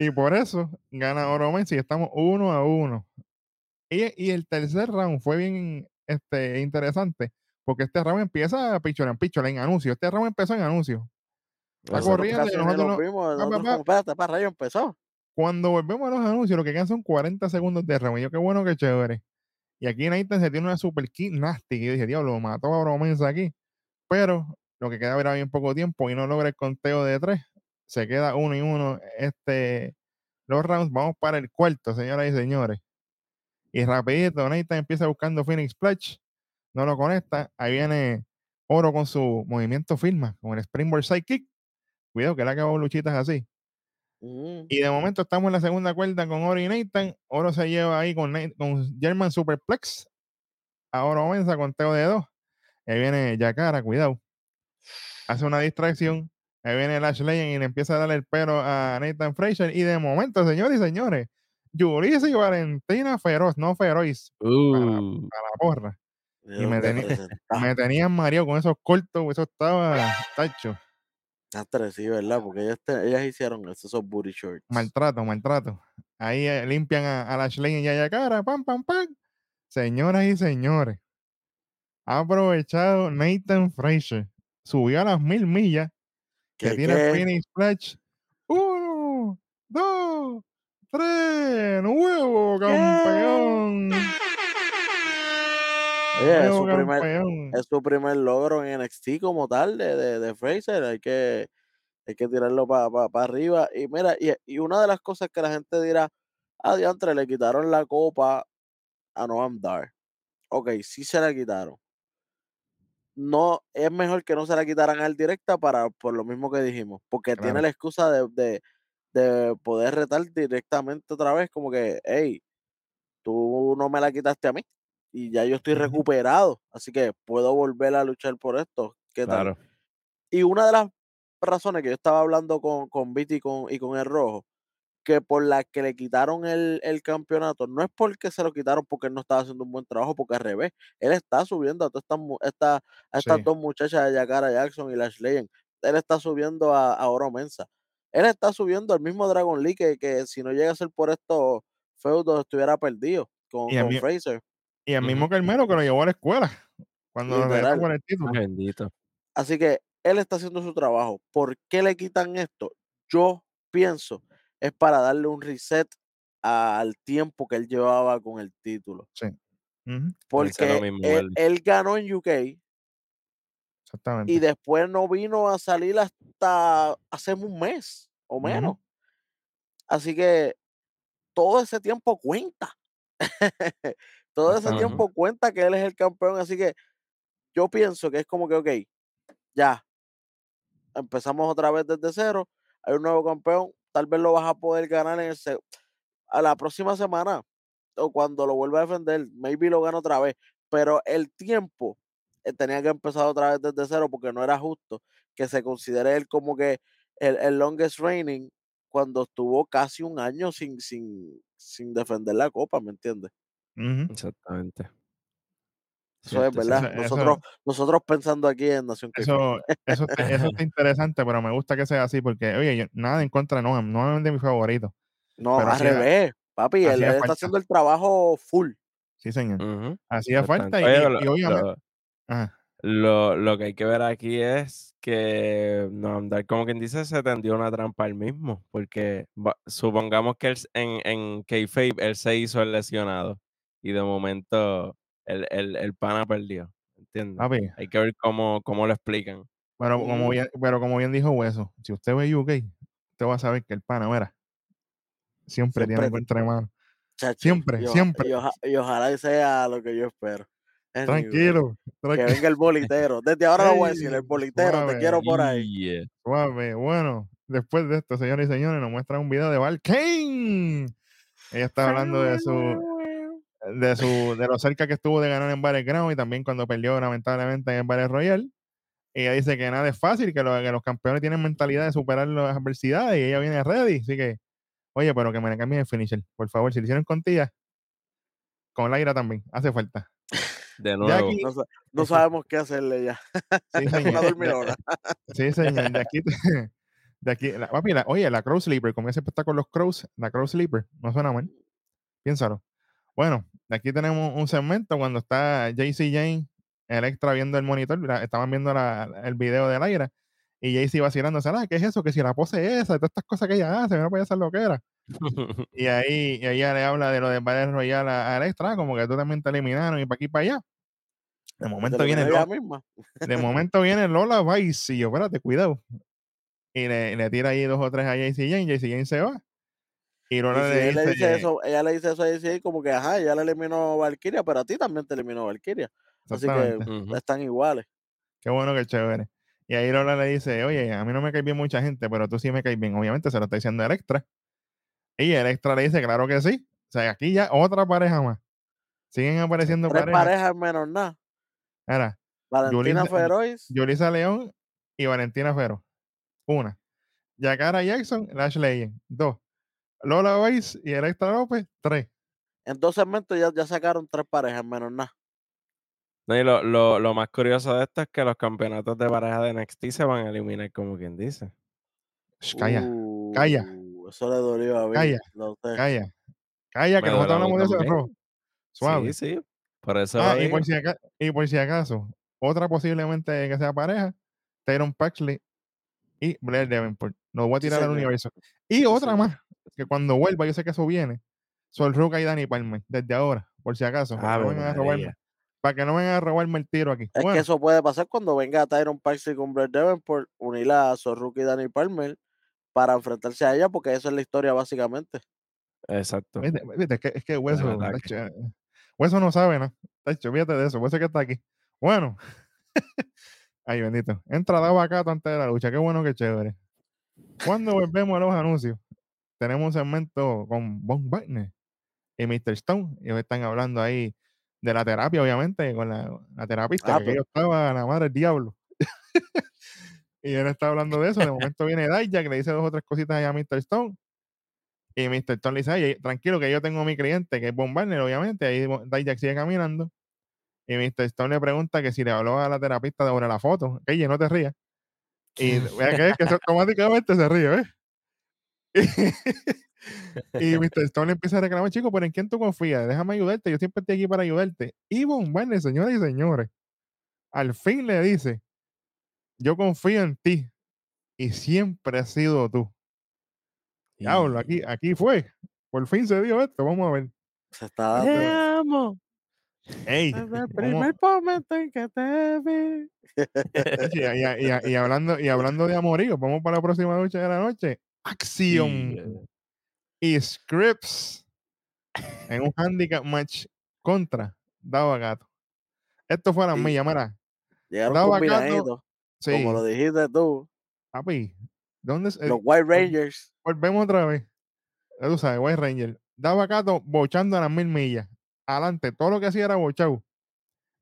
Y por eso gana Oro Mensa y estamos uno a uno. Y, y el tercer round fue bien este, interesante, porque este round empieza a pichón en anuncio. Este round empezó en anuncio. Y Casi ni nosotros nos no- vimos, empezó. Cuando volvemos a los anuncios, lo que quedan son 40 segundos de round. Y yo, qué bueno, qué chévere. Y aquí Nathan se tiene una super kick nasty. Y yo dije, diablo, mató a Oro Mensa aquí. Pero lo que queda era bien poco tiempo y no logra el conteo de tres. Se queda uno y uno este, los rounds. Vamos para el cuarto, señoras y señores. Y rapidito, Nathan empieza buscando Phoenix Splash. No lo conecta. Ahí viene Oro con su movimiento firma, con el Springboard Sidekick. Cuidado que le acabó luchitas así. Mm, Y de momento estamos en la segunda cuerda con Oro y Nathan. Oro se lleva ahí con, con German Superplex. A Oro Mensa con Teo de dos. Ahí viene Yakara, cuidado. Hace una distracción. Ahí viene Lash Legend y le empieza a darle el pelo a Nathan Fraser. Y de momento, señores y señores, Yurisa y Valentina Feroz, no Feroz, Uh, a la porra. Dios me. Me tenían mareado con esos cortos, eso estaba tacho. Antes sí, ¿verdad? Porque ellas, te- ellas hicieron eso, esos booty shorts. Maltrato, maltrato. Ahí eh, limpian a, a Lash Legend y a Yakara, pam, pam, pam. Señoras y señores, ha aprovechado Nathan Fraser. Subió a las mil millas. ¿Qué, que tira el qué? Phoenix Splash. Uno, dos, tres, nuevo campeón. Oye, es su, primer, es su primer logro en NXT como tal de, de, de Fraser. Hay que, hay que tirarlo para arriba. Y mira, y, y una de las cosas que la gente dirá, ah, diantre, le quitaron la copa a Noam Dar. Ok, sí se la quitaron. No, es mejor que no se la quitaran al directa para, por lo mismo que dijimos, porque tiene la excusa de, de, de poder retar directamente otra vez, como que, hey, tú no me la quitaste a mí y ya yo estoy recuperado, así que puedo volver a luchar por esto. ¿Qué tal? claro. Y una de las razones que yo estaba hablando con, con Viti y con, y con el Rojo, que por la que le quitaron el, el campeonato, no es porque se lo quitaron porque él no estaba haciendo un buen trabajo, porque al revés, él está subiendo a todas estas, esta- a estas Sí. dos muchachas de Yakara Jackson y Lash Legend. Él está subiendo a, a Oro Mensa. Él está subiendo al mismo Dragon Lee que, que si no llega a ser por estos feudos estuviera perdido con, Y a con mí- Fraser. Y el mismo. Carmelo que lo llevó a la escuela cuando lo Literal. el título. Bendito. Así que él está haciendo su trabajo. ¿Por qué le quitan esto? Yo pienso es para darle un reset al tiempo que él llevaba con el título. Lo Porque mismo, él, ganó en UK exactamente. y después no vino a salir hasta hace un mes o menos. Así que todo ese tiempo cuenta. todo ese tiempo cuenta que él es el campeón. Así que yo pienso que es como que, ok, ya, empezamos otra vez desde cero, hay un nuevo campeón, tal vez lo vas a poder ganar en el a la próxima semana o cuando lo vuelva a defender, maybe lo gana otra vez, pero el tiempo eh, tenía que empezar otra vez desde cero porque no era justo que se considere él como que el, el longest reigning cuando estuvo casi un año sin, sin, sin defender la copa, ¿me entiendes? Exactamente. Eso es verdad. Eso- eso- Nosotros, nosotros pensando aquí en Nación. Eso, eso, está, eso está interesante, pero me gusta que sea así porque, oye, yo, nada en contra de Noam. Noam es de mis favoritos. No, al revés, papi, él, está haciendo el trabajo full. Sí, señor. Hacía falta y. Oye, y- y lo- obviamente. lo-. Lo, lo que hay que ver aquí es que no andar como quien dice se tendió una trampa él mismo, porque va- supongamos que él, en, en Kayfabe él se hizo el lesionado y de momento el, el, el pana perdió, ¿entiendes? Papi, Hay que ver cómo, cómo lo explican. pero como, bien, pero como bien dijo Hueso, si usted ve UK, usted va a saber que el pana, mira, siempre, tiene Siempre entre manos. Chacho, Siempre, siempre. Y, oja- y ojalá sea lo que yo espero. Anyway, Tranquilo, Que tranquilo, venga el bolitero. Desde ahora lo voy a decir, el bolitero, suave. te quiero por ahí. Yeah. suave. Bueno, después de esto, señores y señores, nos muestra un video de Val Kane. Ella está hablando de su, de su, de lo cerca que estuvo de ganar en Battleground y también cuando perdió lamentablemente en el Battle Royale. Ella dice que nada es fácil, que, lo- que los campeones tienen mentalidad de superar las adversidades y ella viene ready. Así que, oye, pero que me le cambien el finisher, por favor. Si lo hicieron con tía, con Laira también, hace falta. De nuevo. aquí, No, sa- no sabemos qué hacerle ya. sí, señor. Sí, señor. De aquí, de aquí la, papi, la- oye, la Crow Sleeper, como siempre está con los Crows, la Crow Sleeper, no suena mal. Piénsalo. Bueno, aquí tenemos un segmento cuando está JC Jane, Electra viendo el monitor, la- estaban viendo la- el video de Laira, y JC vacilando, ah, ¿qué es eso? Que si la pose es esa, todas estas cosas que ella hace, no puede hacer lo que era. Y ahí y ella le habla de lo de Battle Royale a, a Electra, como que tú también te eliminaron y para aquí y para allá. De momento viene Lola, misma. de momento viene Lola Vice y yo, espérate, cuidado. Y le, le tira ahí dos o tres a JC Jane, JC Jane se va. Y si le dice, eso, ella le dice eso a JC como que, ajá, ella le eliminó Valkyria, pero a ti también te eliminó Valkyria. Así que están iguales. Qué bueno que chévere. Y ahí Lola le dice, oye, a mí no me cae bien mucha gente, pero tú sí me caes bien. Obviamente se lo está diciendo Electra. Y Electra le dice, claro que sí. O sea, aquí ya otra pareja más. Siguen apareciendo Tres parejas. parejas menos nada. Era Valentina Yulisa- Feroz, Yulisa León y Valentina Fero. Una. Yakara Jackson, Lash Legend. Dos. Lola Weiss y Electra López. Tres. en dos segmentos ya, ya sacaron tres parejas menos nada. No, y lo, lo, lo más curioso de esto es que los campeonatos de pareja de NXT se van a eliminar, como quien dice. Calla, calla. Uh, Eso le dolió a mí. Calla, sé. calla. Calla, que Me nosotros hablamos de eso rojo. Suave. Sí, sí. Por eso Ah, y por, si acaso, y por si acaso, otra posiblemente que sea pareja, Tyron Paxley y Blair Davenport. Nos voy a Sí, tirar al señor. universo. Y otra señor. más, que cuando vuelva, yo sé que eso viene, Sol Ruca y Dani Palmer, desde ahora, por si acaso, para, que no vengan a robarme, para que no vengan a robarme el tiro aquí. Es que eso puede pasar cuando venga Tyron Paxley con Blair Davenport, unir a Sorruki y Danny Palmer para enfrentarse a ella, porque eso es la historia básicamente. Exacto. viste, viste, es que, es que Hueso, tacho, eh, Hueso no sabe, ¿no? Tacho, fíjate de eso, Hueso que está aquí. Bueno, ay bendito, entra dado acá antes de la lucha, qué bueno, qué chévere. Cuando volvemos a los anuncios, tenemos un segmento con Von Wagner y Mr. Stone. Ellos están hablando ahí de la terapia, obviamente, con la, la terapista, Ah, que pero- yo estaba la madre del diablo. y él está hablando de eso. De momento viene Daya, que le dice dos o tres cositas ahí a Mr. Stone. Y Mr. Stone le dice, "Ay, tranquilo, que yo tengo a mi cliente, que es Von Wagner, obviamente. Ahí Dijak sigue caminando. Y Mr. Stone le pregunta que si le habló a la terapista sobre la foto. Que no te rías. Y vea que, que automáticamente se ríe, ¿ves? Y Mr. Stone le empieza a reclamar, chico, pero ¿en quién tú confías? Déjame ayudarte, yo siempre estoy aquí para ayudarte. Y Von Barney, señoras y señores, al fin le dice, yo confío en ti y siempre has sido tú. Diablo, aquí, aquí fue. Por fin se dio esto, vamos a ver. Se está Te amo. Ey, Desde el primer momento en que te vi. Oye, y, y- y- y hablando, y hablando de amorío, vamos para la próxima noche de la noche. Acción Y, y Scripps en un handicap match contra Dava Gato. Esto fue a las Sí. millas, mira. Llegaron Daba gato, Sí, como lo dijiste tú. papi. ¿Dónde Los White Rangers. volvemos otra vez? Ya tú sabes, White Ranger. Dava Gato bochando a las mil millas. Adelante, todo lo que hacía era bochado.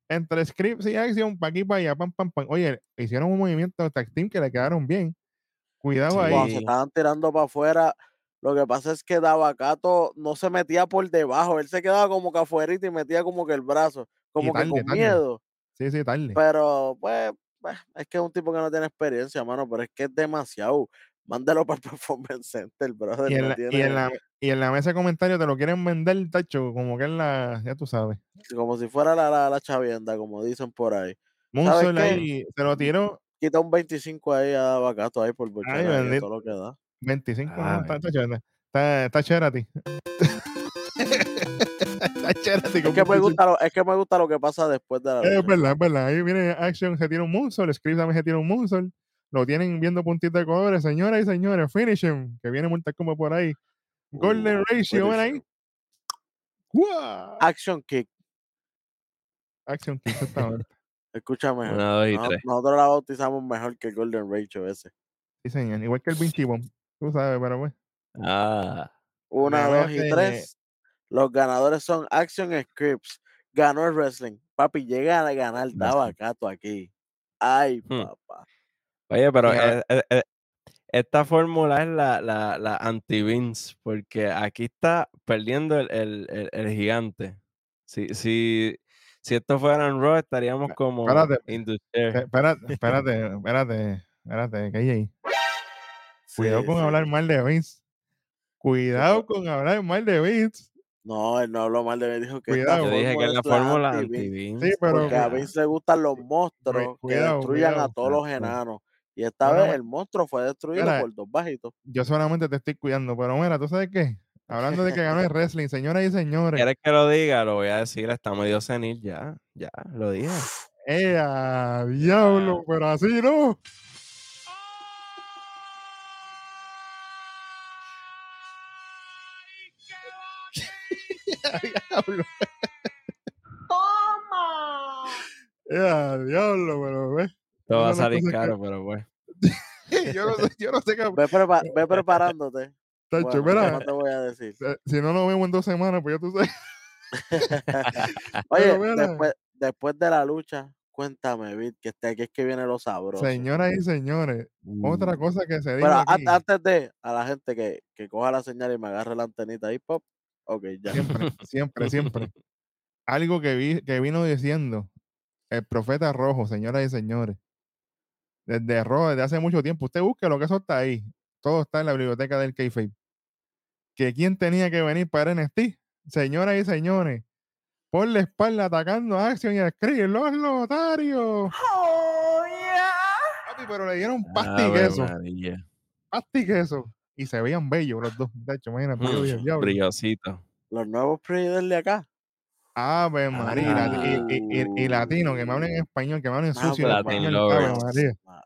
Entre scripts y acción, pa' aquí, para allá, pam, pam, pam. Oye, hicieron un movimiento de tag team que le quedaron bien. Cuidado Sí. ahí. Cuando se estaban tirando para afuera, lo que pasa es que Davacato no se metía por debajo, él se quedaba como que afuera y metía como que el brazo, como que con tarde. miedo. Sí, sí, tarde. Pero, pues, pues, es que es un tipo que no tiene experiencia, mano, pero es que es demasiado. Mándalo para el Performance Center, brother. Y en, no la, y, en la, y en la mesa de comentarios te lo quieren vender, tacho, como que es la, ya tú sabes. Como si fuera la, la, la chavienda, como dicen por ahí. Ahí se lo tiró Quita un 25 ahí a Davacato ahí por bochar Ay, a todo lo que da. 25, no, Ah, está, tacho, está, está Cherati. está Cherati Es con que, me 25. gusta lo, es que me gusta lo que pasa después de la Es verdad, es verdad. Ahí viene Action, se tira un Moonsault, Scripps también se tira un Moonsault. Lo tienen viendo puntitos de colores, señoras y señores. Finish him, que viene Mortal como por ahí. Golden Uh, Ratio, ven ahí. ¡Guau! Action Kick. Action Kick, exactamente. Escúchame. Una, dos y Noso- tres. Nosotros la bautizamos mejor que el Golden Ratio ese. Sí, señor. Igual que el Vinci Bomb. Tú sabes, pero pues. Ah, Una, dos y tres. Los ganadores son Action Scripts. Ganó el wrestling. Papi, llega a ganar. Dabacato aquí. Ay, Hmm. papá. Oye, pero eh, eh, eh, esta fórmula es la, la, la anti-Vince, porque aquí está perdiendo el, el, el, el gigante. Si, si, si esto fuera en Raw, estaríamos como espérate. Espérate, espérate, espérate, espérate, que hay ahí. Cuidado Sí, con sí. hablar mal de Vince. Cuidado con hablar mal de Vince. No, él no habló mal de mí. Dijo que Cuidado. Yo dije que es la fórmula anti-Vince, anti-Vince. Sí, pero Porque a Vince le gustan los monstruos que cuidado, destruyan a cuidado. todos los enanos. Y esta Bueno, vez el monstruo fue destruido Mira, por dos bajitos. yo solamente te estoy cuidando, pero mira, ¿tú sabes qué? Hablando de que ganó el wrestling, señoras y señores. ¿Quieres que lo diga? Lo voy a decir, está medio senil ya. Ya, lo dije. ¡Eh, a diablo! Pero así no. diablo. ¡Eh, a diablo! Pero ve. Esto va a salir cosas que- caro, pero pues. Yo no sé, yo no sé qué. Ve, prepa- ve preparándote. Tacho, Bueno, no te voy a decir. eh, si no nos vemos en dos semanas, pues ya tú sabes. Oye, mira. después, después de la lucha, cuéntame, Vic, que este aquí es que viene lo sabroso. Señoras y señores, otra Uh, cosa que se dijo Pero aquí, antes de, a la gente que, que coja la señal y me agarre la antenita ahí, pop. Ok, ya. siempre, siempre, siempre. Algo que, vi, que vino diciendo el profeta rojo, señoras y señores. Desde rojo, desde hace mucho tiempo. Usted busque lo que eso está ahí. Todo está en la biblioteca del Kayfabe. Que quién tenía que venir para NXT, señoras y señores, por la espalda atacando a Action y a Scream, los lotarios. Papi, pero le dieron pasti y queso, pasti y queso. Y se veían bellos los dos. De hecho, imagínate, Mm, "Diablo". Brillosito. Los nuevos pre de acá. Ave María, y lati- y, y- y- y latino, que me hablen en español, que me hablen Ah, sucio en Latin español. lovers.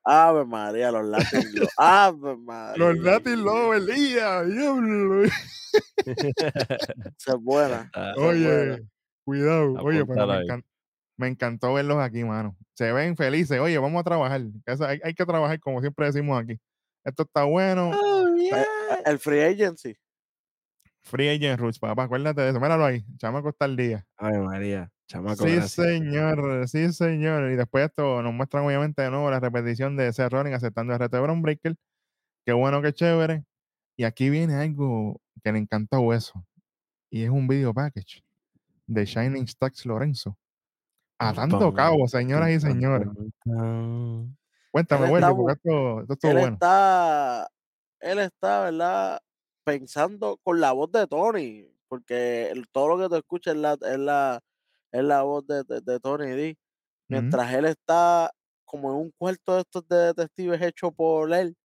Ave María. Los Latin lo- Ave María. Los Latin Lovers, día, diablo. Es buena. Ah, Oye, buena. cuidado. Oye, pero Apúntalo me, ahí. encan- me encantó verlos aquí, mano. Se ven felices. Oye, vamos a trabajar. Eso hay, hay que trabajar, como siempre decimos aquí. Esto está bueno. El free agency. Free Agent Roots, papá. Acuérdate de eso. Míralo ahí. Chamaco está al día. Ave María. Chamaco, Sí, gracias. señor, sí, señor. Y después esto nos muestran obviamente de nuevo la repetición de Seth Rollins aceptando el reto de Bron Breaker. Qué bueno, qué chévere. Y aquí viene algo que le encanta a Hueso. Y es un video package de Shining Stacks Lorenzo. Atando Pam, cabo, señoras y señores. Cuéntame, está porque esto, esto estuvo Él bueno. está, él está, ¿verdad? Pensando con la voz de Tony, porque el- todo lo que tú escuchas es la, es la, es la voz de, de- de Tony D. Mientras él está como en un cuarto de estos de detectives hecho por él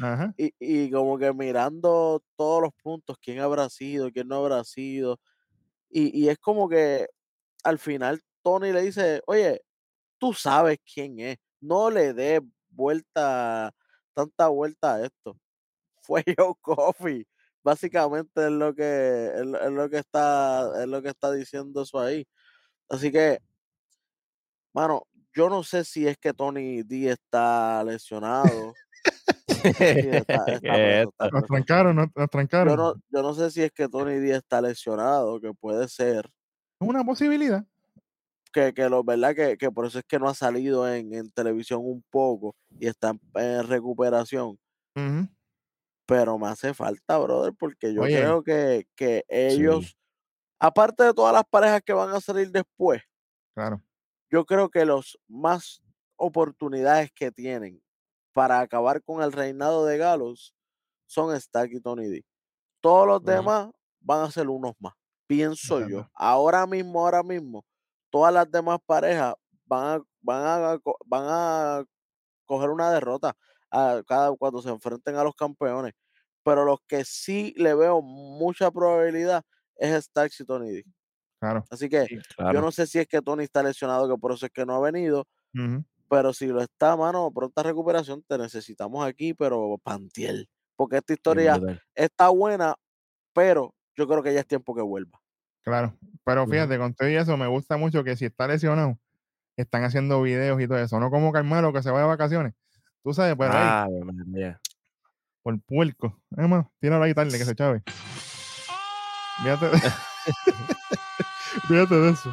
Ajá. y, y como que mirando todos los puntos, quién habrá sido, quién no habrá sido. Y, y es como que al final Tony le dice, oye, tú sabes quién es, no le des vuelta, tanta vuelta a esto. Fue Joe Coffee. Básicamente es lo que es, lo- es lo que está es lo que está diciendo eso ahí. Así que, mano, yo no sé si es que Tony D está lesionado. Sí, está, está ¿Qué preso, es está esto? Nos trancaron, nos, nos Yo trancaron. no, yo no sé si es que Tony D está lesionado, que puede ser. Es una posibilidad. Que, que lo verdad que, que por eso es que no ha salido en, en televisión un poco y está en, en recuperación. Ujú. Pero me hace falta, brother, porque yo Oye. creo que, que Sí. ellos, aparte de todas las parejas que van a salir después, Claro. yo creo que los más oportunidades que tienen para acabar con el reinado de Galos son Stack y Tony D. Todos los Ujú. demás van a ser unos más, pienso yo. Ahora mismo, ahora mismo, todas las demás parejas van a, van a, van a coger una derrota a cada cuando se enfrenten a los campeones. Pero los que sí le veo mucha probabilidad es Starks y Tony D. Claro. Así que Sí. yo no sé si es que Tony está lesionado, que por eso es que no ha venido, pero si lo está, mano, pronta recuperación, te necesitamos aquí, pero pantiel. Porque esta historia está buena, pero yo creo que ya es tiempo que vuelva. Claro. Pero fíjate, con todo y eso, me gusta mucho que si está lesionado, están haciendo videos y todo eso. No como Carmelo que se va de vacaciones. Tú sabes, pero ahí, Ave María. Por puerco. Es más, tíralo ahí tarde que se chave. Fíjate, fíjate de eso.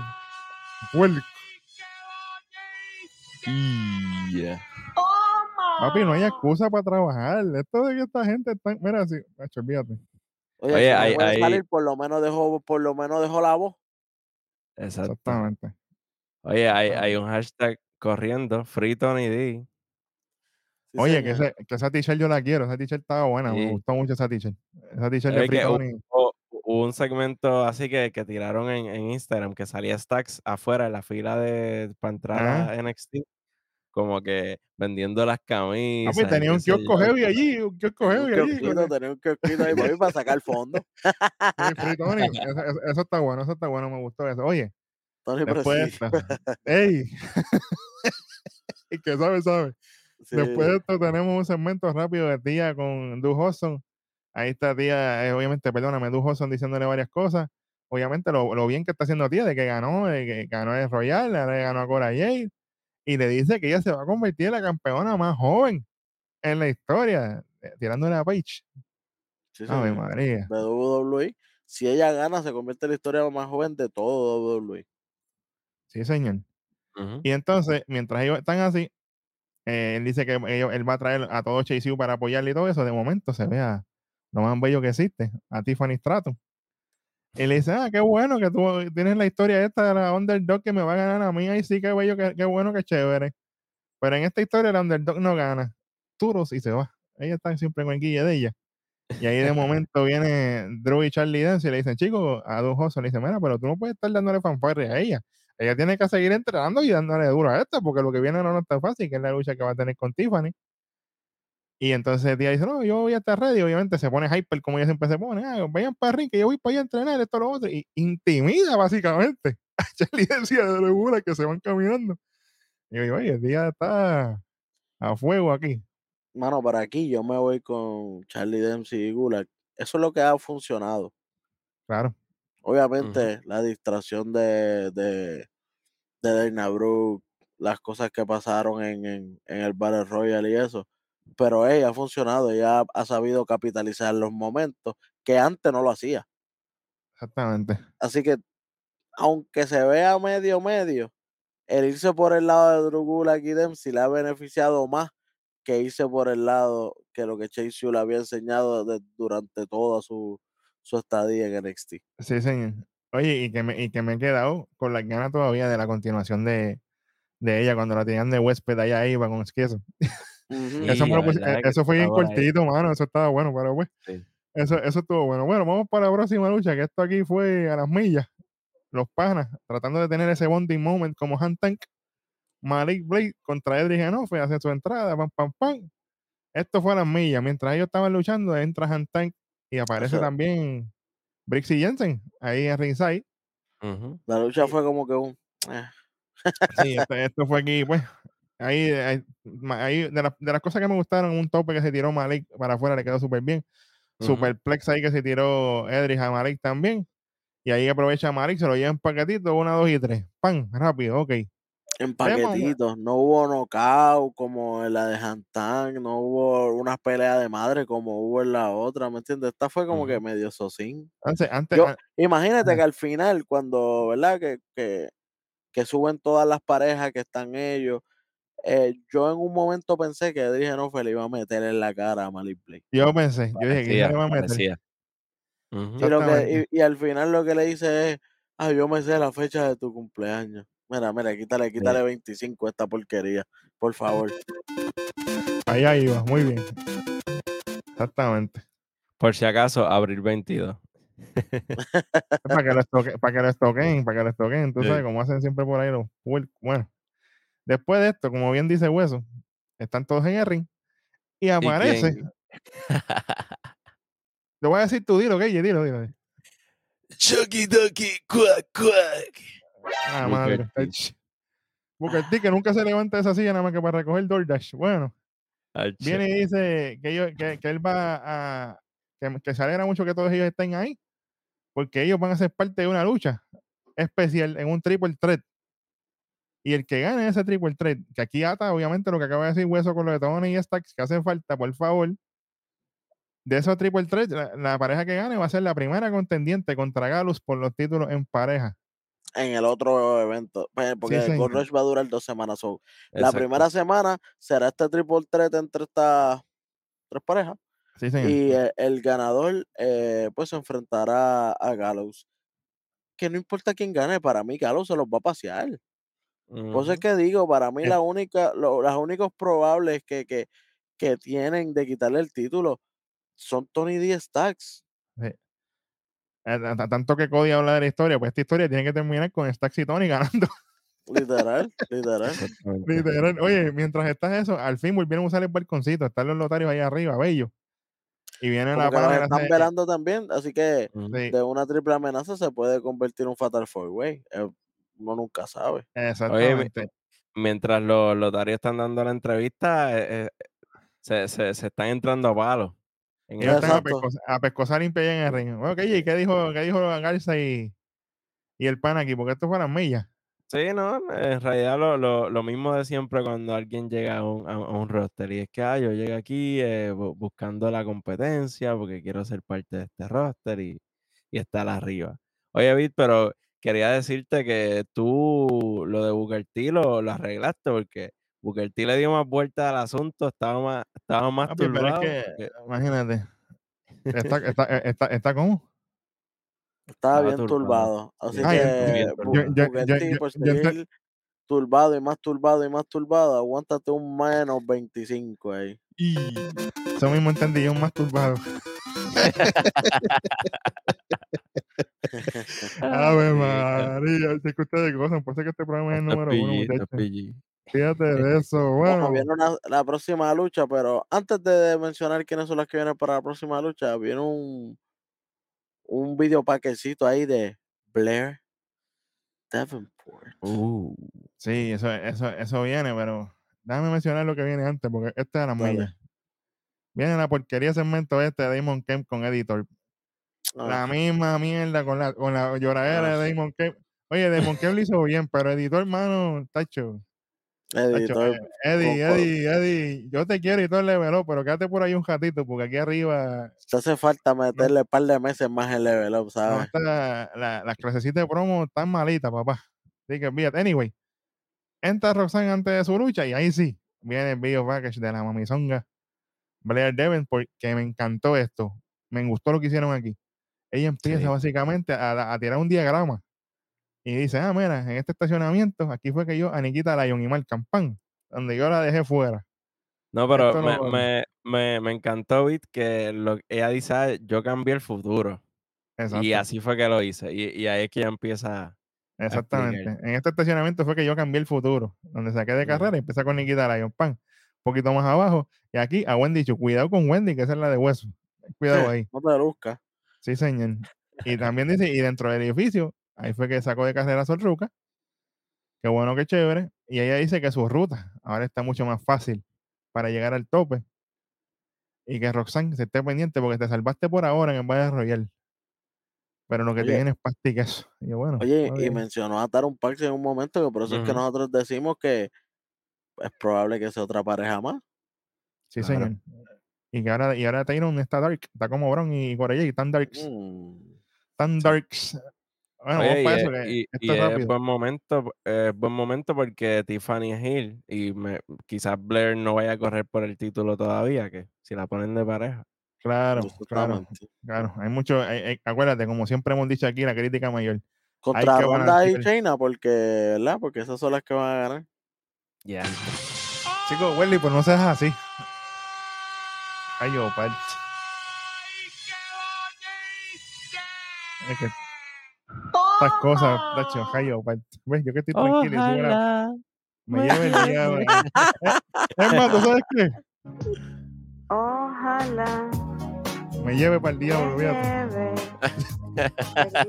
Puerco. Yeah. Papi, no hay excusa para trabajar. Esto de que esta gente está. Mira, sí, macho, olvídate. Oye, Oye, si no hay- puede hay- salir, por lo menos dejó, por lo menos dejó la voz. Exacto. Exactamente. Oye, hay, hay un hashtag corriendo, Free Tony D. Sí, Oye, que, señor. ese- que esa t-shirt yo la quiero. Esa t-shirt estaba buena. Me gustó mucho esa t-shirt. Esa t-shirt de Free hubo, un segmento así que, que tiraron en, en Instagram que salía Stacks afuera en la fila de para entrar Ajá. a NXT, como que vendiendo las camisas. Papi, y tenía un kiosco heavy allí. Un kiosco un heavy allí. kiosquito, tenía un kiosquito ahí papi, para sacar fondo. Sí, Free Tony. Eso, eso- eso está bueno. Eso está bueno. Me gustó eso. Oye, Tony después esto. ¡Ey! que sabe, sabe. Después de Sí. esto tenemos un segmento rápido de tía con Du Hudson. Ahí está tía, eh, obviamente, perdóname, Du Hudson diciéndole varias cosas. Obviamente lo, lo bien que está haciendo tía, de que ganó, de que ganó el Royal, le ganó a Cora Jade. Y le dice que ella se va a convertir en la campeona más joven en la historia, eh, tirándole a Paige. Sí, Ave señor. María. De WWE. Si ella gana, se convierte en la historia más joven de todo WWE. Sí, señor. Y entonces, mientras ellos están así, eh, él dice que ellos- él va a traer a todo Chase U para apoyarle y todo eso. De momento se ve a lo más bello que existe, a Tiffany Stratton. Y le dice, ah, qué bueno que tú tienes la historia esta de la underdog que me va a ganar a mí. Ay, sí, qué bello, qué, qué bueno, qué chévere. Pero en esta historia la underdog no gana. Turos y se va. Ella está siempre con el guille de ella. Y ahí de momento viene Drew y Charlie Dance y le dicen, chicos, a Doug Hudson le dice, mira, pero tú no puedes estar dándole fanfarria a ella. Ella tiene que seguir entrenando y dándole duro a esta, porque lo que viene no, no está fácil, que es la lucha que va a tener con Tiffany. Y entonces Tía dice, no, yo voy a estar ready. Obviamente se pone hyper como ella siempre se pone. Ah, vayan para el ring, que yo voy para allá a entrenar, esto, lo otro. Y intimida básicamente a Charlie Dance y a Drew que se van caminando. Y yo digo, oye, el día está a fuego aquí. Mano, para aquí yo me voy con Charlie Dempsey y Gulag. Eso es lo que ha funcionado. Claro. Obviamente, la distracción de, de, de Dana Brooke, las cosas que pasaron en, en, en el Battle Royale y eso. Pero ella ha funcionado, ella ha, sabido capitalizar los momentos que antes no lo hacía. Exactamente. Así que, aunque se vea medio medio, el irse por el lado de Drew Gulak y Dempsey le ha beneficiado más que irse por el lado que lo que Chase le había enseñado de- durante toda su, su estadía en NXT. Sí, señor. Oye, y que me, y que me he quedado con las ganas todavía de la continuación de, de ella cuando la tenían de huésped allá iba con Esquieso. Ujú. eso, me lo puse- fue bien por ahí. cortito, mano. Eso estaba bueno, pero pues. Sí. Eso, eso estuvo bueno. Bueno, vamos para la próxima lucha, que esto aquí fue a las millas. Los panas, tratando de tener ese bonding moment como Han Tank. Malik Blade contra Edric Genofe, hace su entrada, pam, pam, pam. Esto fue a las millas. Mientras ellos estaban luchando, entra Han Tank y aparece también Brixie Jensen ahí en ringside. La lucha fue como que un. eh, Sí, esto, esto fue aquí, pues. Ahí, ahí, ma- ahí de, las- de las cosas que me gustaron, un tope que se tiró Malik para afuera le quedó súper bien. Ujú. Superplex ahí que se tiró Edric a Malik también. Y ahí aprovecha Malik, se lo lleva en paquetito, una, dos y tres. ¡Pam! Rápido, ok. En paquetitos. No hubo knockout como en la de Hantan, no hubo una pelea de madre como hubo en la otra, ¿me entiendes? Esta fue como que medio socin. Antes, antes, Yo- an- Imagínate que al final, cuando, ¿verdad? Que, que, que suben todas las parejas que están ellos, eh, yo en un momento pensé que Edric Genofe le iba a meter en la cara a Malik Blade. yo pensé, yo dije que va a meter. parecía. Ujú. Y, lo que, Exactamente. y, y al final lo que le dice es, ah, yo me sé la fecha de tu cumpleaños. Mira, mira, quítale, quítale 25 a esta porquería, por favor. Ahí ahí va, muy bien. Exactamente. Por si acaso, abril 22. para que lo estoque- para que lo estoquen, para que tú Sí. sabes, como hacen siempre por ahí los Bueno, después de esto, como bien dice Hueso, están todos en el ring y aparece. Le voy a decir tú, dilo, Guille, dilo, dilo. Chucky Ducky, cuac, cuac. Ah, madre. Booker T, que nunca se levanta de esa silla nada más que para recoger DoorDash. Bueno, viene y dice que, ellos, que, que él va a. Que, que se alegra mucho que todos ellos estén ahí, porque ellos van a ser parte de una lucha especial en un triple threat. Y el que gane ese triple threat, que aquí ata obviamente lo que acaba de decir Hueso con lo de Tony y Stacks, que hacen falta, por favor. De esos triple threat, la, la pareja que gane va a ser la primera contendiente contra Galus por los títulos en pareja. En el otro evento, pues, porque el Gold. Rush va a durar dos semanas. so, la primera semana será este triple threat entre estas tres parejas. Sí. Y eh, el ganador, eh, pues se enfrentará a Gallows. Que no importa quién gane, para mí Gallows se los va a pasear. Por eso es Ujú. que digo, para mí la única, lo- las únicos probables que, que, que tienen de quitarle el título son Tony D. Stacks. A- a- tanto que Cody habla de la historia, pues esta historia tiene que terminar con Stacks y Tony ganando. Literal, literal. Literal. Oye, mientras estás eso, al fin volvieron a usar el balconcito, están los lotarios ahí arriba, bello. Y viene la le están hace- velando también, así que sí, de una triple amenaza se puede convertir en un Fatal Four Way. Eh, uno nunca sabe. exactamente. Mientras los lotarios están dando la entrevista, eh, eh, se, se, se están entrando a palos. En Ellos están a, pescosa- a pescosar en el ring. Bueno, ¿qué, ¿qué dijo, qué dijo Garza y, y el pan aquí? Porque esto fue las millas. Sí, no, en realidad lo, lo, lo mismo de siempre cuando alguien llega a un, a, a un roster y es que ah, yo llegué aquí eh, bu- buscando la competencia porque quiero ser parte de este roster y, y estar arriba. Oye, Vic, pero quería decirte que tú lo de Booker T lo, lo arreglaste porque Booker T le dio más vuelta al asunto, estaba más, estaba más Papi, pero es turbado. que, que- imagínate. Está, está, está, está como. Estaba Estaba bien turbado. turbado. Así Ay, que turbado. Booker ente- seguir turbado y más turbado y más turbado, aguántate un menos 25 ahí. Y eso mismo entendí, yo más turbado. Ave María, es que ustedes gozan, por eso es que este programa es el número uno, muchachos. Fíjate de eso, Bueno, bueno. viene una- la próxima lucha, pero antes de mencionar quiénes son las que vienen para la próxima lucha, viene un, un video paquecito ahí de Blair Davenport. Uh, Sí, eso, eso, eso viene, pero déjame mencionar lo que viene antes, porque este es la millas. Viene la porquería segmento este de Damon Kemp con Editor. La misma mierda con la, con la lloradera Ah. de Damon Kemp. Oye, Damon Kemp lo hizo bien, pero Editor, mano, tacho. Tacho, editor, eh, Eddie, con- Eddie, Eddie, yo te quiero y todo el level up, pero quédate por ahí un ratito, porque aquí arriba te hace falta meterle un par de meses más en level up, ¿sabes? está la, la, las clasecitas de promo están malitas, papá. Así que olvídate. Anyway, entra Roxanne antes de su lucha y ahí sí, viene el video package de la mamizonga Blair Davenport, que me encantó esto. Me gustó lo que hicieron aquí. Ella empieza Sí. básicamente a, a tirar un diagrama y dice, ah, mira, en este estacionamiento, aquí fue que yo a Nikita Lyon y Mark Campan, donde yo la dejé fuera. No, pero me, no- me, me, me encantó, Bit, que lo, ella dice, "Ah, yo cambié el futuro. Y así fue que lo hice. Y, y ahí es que ella empieza exactamente. En este estacionamiento fue que yo cambié el futuro, donde saqué de carrera y empecé con Nikita Lion Pan. Un poquito más abajo. Y aquí a Wendy. Cuidado con Wendy, que esa es la de hueso. Cuidado ahí. No te luzcas. Sí, señor. Y también dice, y dentro del edificio, ahí fue que sacó de carrera a Sol Ruca. Qué bueno, qué chévere. Y ella dice que su ruta ahora está mucho más fácil para llegar al tope. Y que Roxanne se esté pendiente porque te salvaste por ahora en el Valle Royal. Pero lo que Oye. viene es pasta y bueno, Oye, y mencionó a Taron Pax en un momento que por eso es que nosotros decimos que es probable que sea otra pareja más. sí, claro. señor. Y que ahora, y ahora Tyron está dark, está como Bron y Corella y están darks, Mm. tan darks. Bueno, Oye, vamos y, para es, eso, que y- es buen momento, es buen momento porque Tiffany es Hill y me, quizás Blair no vaya a correr por el título todavía, que si la ponen de pareja. Claro, claro, claro. Hay mucho, hay- hay- acuérdate, como siempre hemos dicho aquí, la crítica mayor. Contra que Ronda y. Shayna, porque, ¿verdad? Porque esas son las que van a ganar. Ya. Chicos, Welly, pues no seas así. Ay, yo, parche. Es que estas cosas, yo, parche. ¿Ves? Yo que estoy tranquilo. Ojalá. me lleve el diablo. Es más, ¿tú sabes qué? Ojalá Me lleve para el diablo, me fíjate. lleve el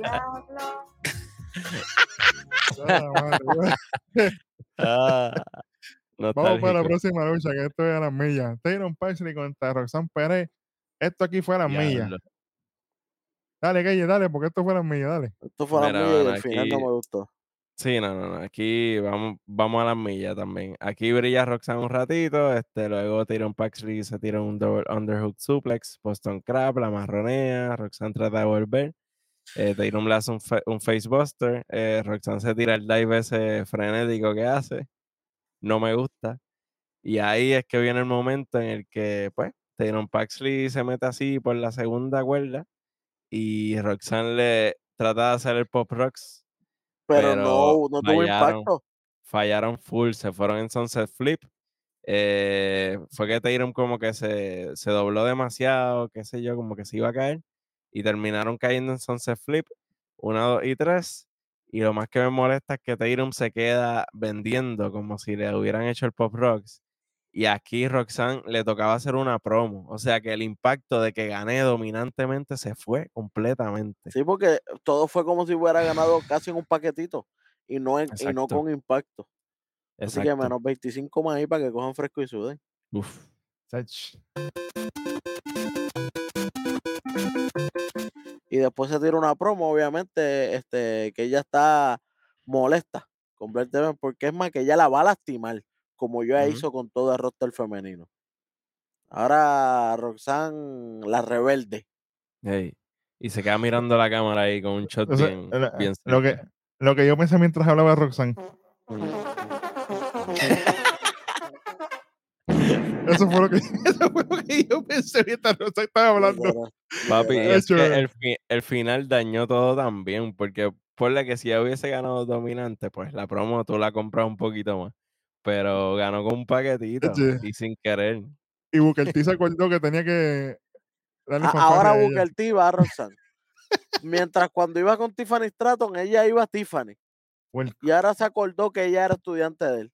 diablo. Ah, Ah, Vamos para la próxima lucha, que esto es a las millas. Tyron Paxley contra Roxanne Pérez. Esto aquí fue a las millas. Dale, Keye, dale, porque esto fue a las millas, dale. Esto fue la mía y el final no me gustó. Sí, no, no, no. Aquí vamos, vamos a las millas también. Aquí brilla Roxanne un ratito. Este, luego Tyron Paxley se tira un double underhook suplex. Boston Crab, la marronea. Roxanne trata de volver. Eh, Tyron le hace un, fa- un facebuster. Eh, Roxanne se tira el dive ese frenético que hace. No me gusta. Y ahí es que viene el momento en el que, pues, Tyron Paxley se mete así por la segunda cuerda. Y Roxanne le trata de hacer el pop rocks. Pero, Pero no, no tuvo fallaron. impacto. fallaron full, se fueron en Sunset Flip. eh, fue que Tatum como que se, se dobló demasiado, qué sé yo, como que se iba a caer. Y terminaron cayendo en Sunset Flip, una, dos y tres. Y lo más que me molesta es que Tatum se queda vendiendo como si le hubieran hecho el Pop Rocks. Y aquí Roxanne le tocaba hacer una promo. O sea que el impacto de que gané dominantemente se fue completamente. Sí, porque todo fue como si hubiera ganado casi en un paquetito y no, en- y no con impacto. Así que menos 25 más ahí para que cojan fresco y suden. Uf. Sach. Y después se tira una promo, obviamente, este, que ella está molesta con Blair Devon, porque es más que ella la va a lastimar, como ya Ujú. hizo con todo el roster femenino. Ahora Roxanne, la rebelde. Y se queda mirando la cámara ahí con un shot O sea, bien, la- bien lo, que, lo que yo pensé mientras hablaba de Roxanne. Eso fue lo que, eso fue lo que yo pensé mientras Roxanne estaba hablando. Papi, es que el, fi- el final dañó todo también, porque por la que si ella hubiese ganado dominante, pues la promo tú la compras un poquito más. Pero ganó con un paquetito y sin querer. Y Booker T se acordó que tenía que darle A- Ah, ahora a. Booker T va a Roxanne. Mientras cuando iba con Tiffany Stratton, ella iba a Tiffany. Y ahora se acordó que ella era estudiante de él.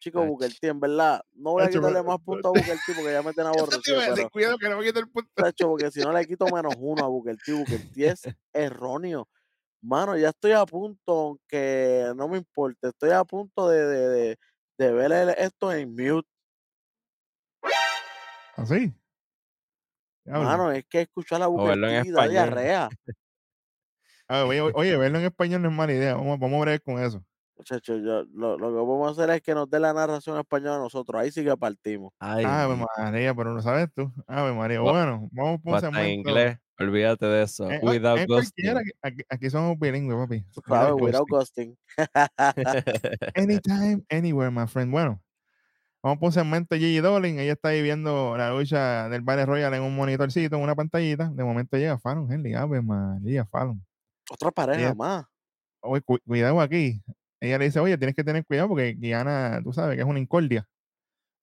Chico. Booker T, en verdad, no voy a quitarle más puntos a Booker T porque ya me tiene aborrecido, a cuidado que no me quite el punto. Porque si no le quito menos uno a Booker T. Booker T es erróneo. Mano, ya estoy a punto, aunque no me importe, estoy a punto de, de, de, de ver esto en mute. ¿Así? Diablo. Mano, es que escuchar a Booker verlo en T da español. diarrea. Ah, oye, oye, verlo en español no es mala idea. Vamos, vamos a ver con eso. Muchachos, yo- lo, lo que vamos a hacer es que nos dé la narración española a nosotros. Ahí sí que partimos. Ay, Ave María, pero no sabes tú. Ave María. Bueno, vamos un hasta en inglés, olvídate de eso. En, Without en cualquiera, ghosting. aquí, aquí- somos bilingües, papi. Without ghosting. Anytime, anywhere, my friend. Bueno, vamos por un segmento Gigi Dolin. Ella está ahí viendo la lucha del Battle Royal en un monitorcito, en una pantallita. De momento llega Fallon Henley. Ave María, Fallon. Otra pareja Ella- más. Oye, cu- cuidado aquí. Ella le dice, oye, tienes que tener cuidado porque Guiana, tú sabes que es una incordia.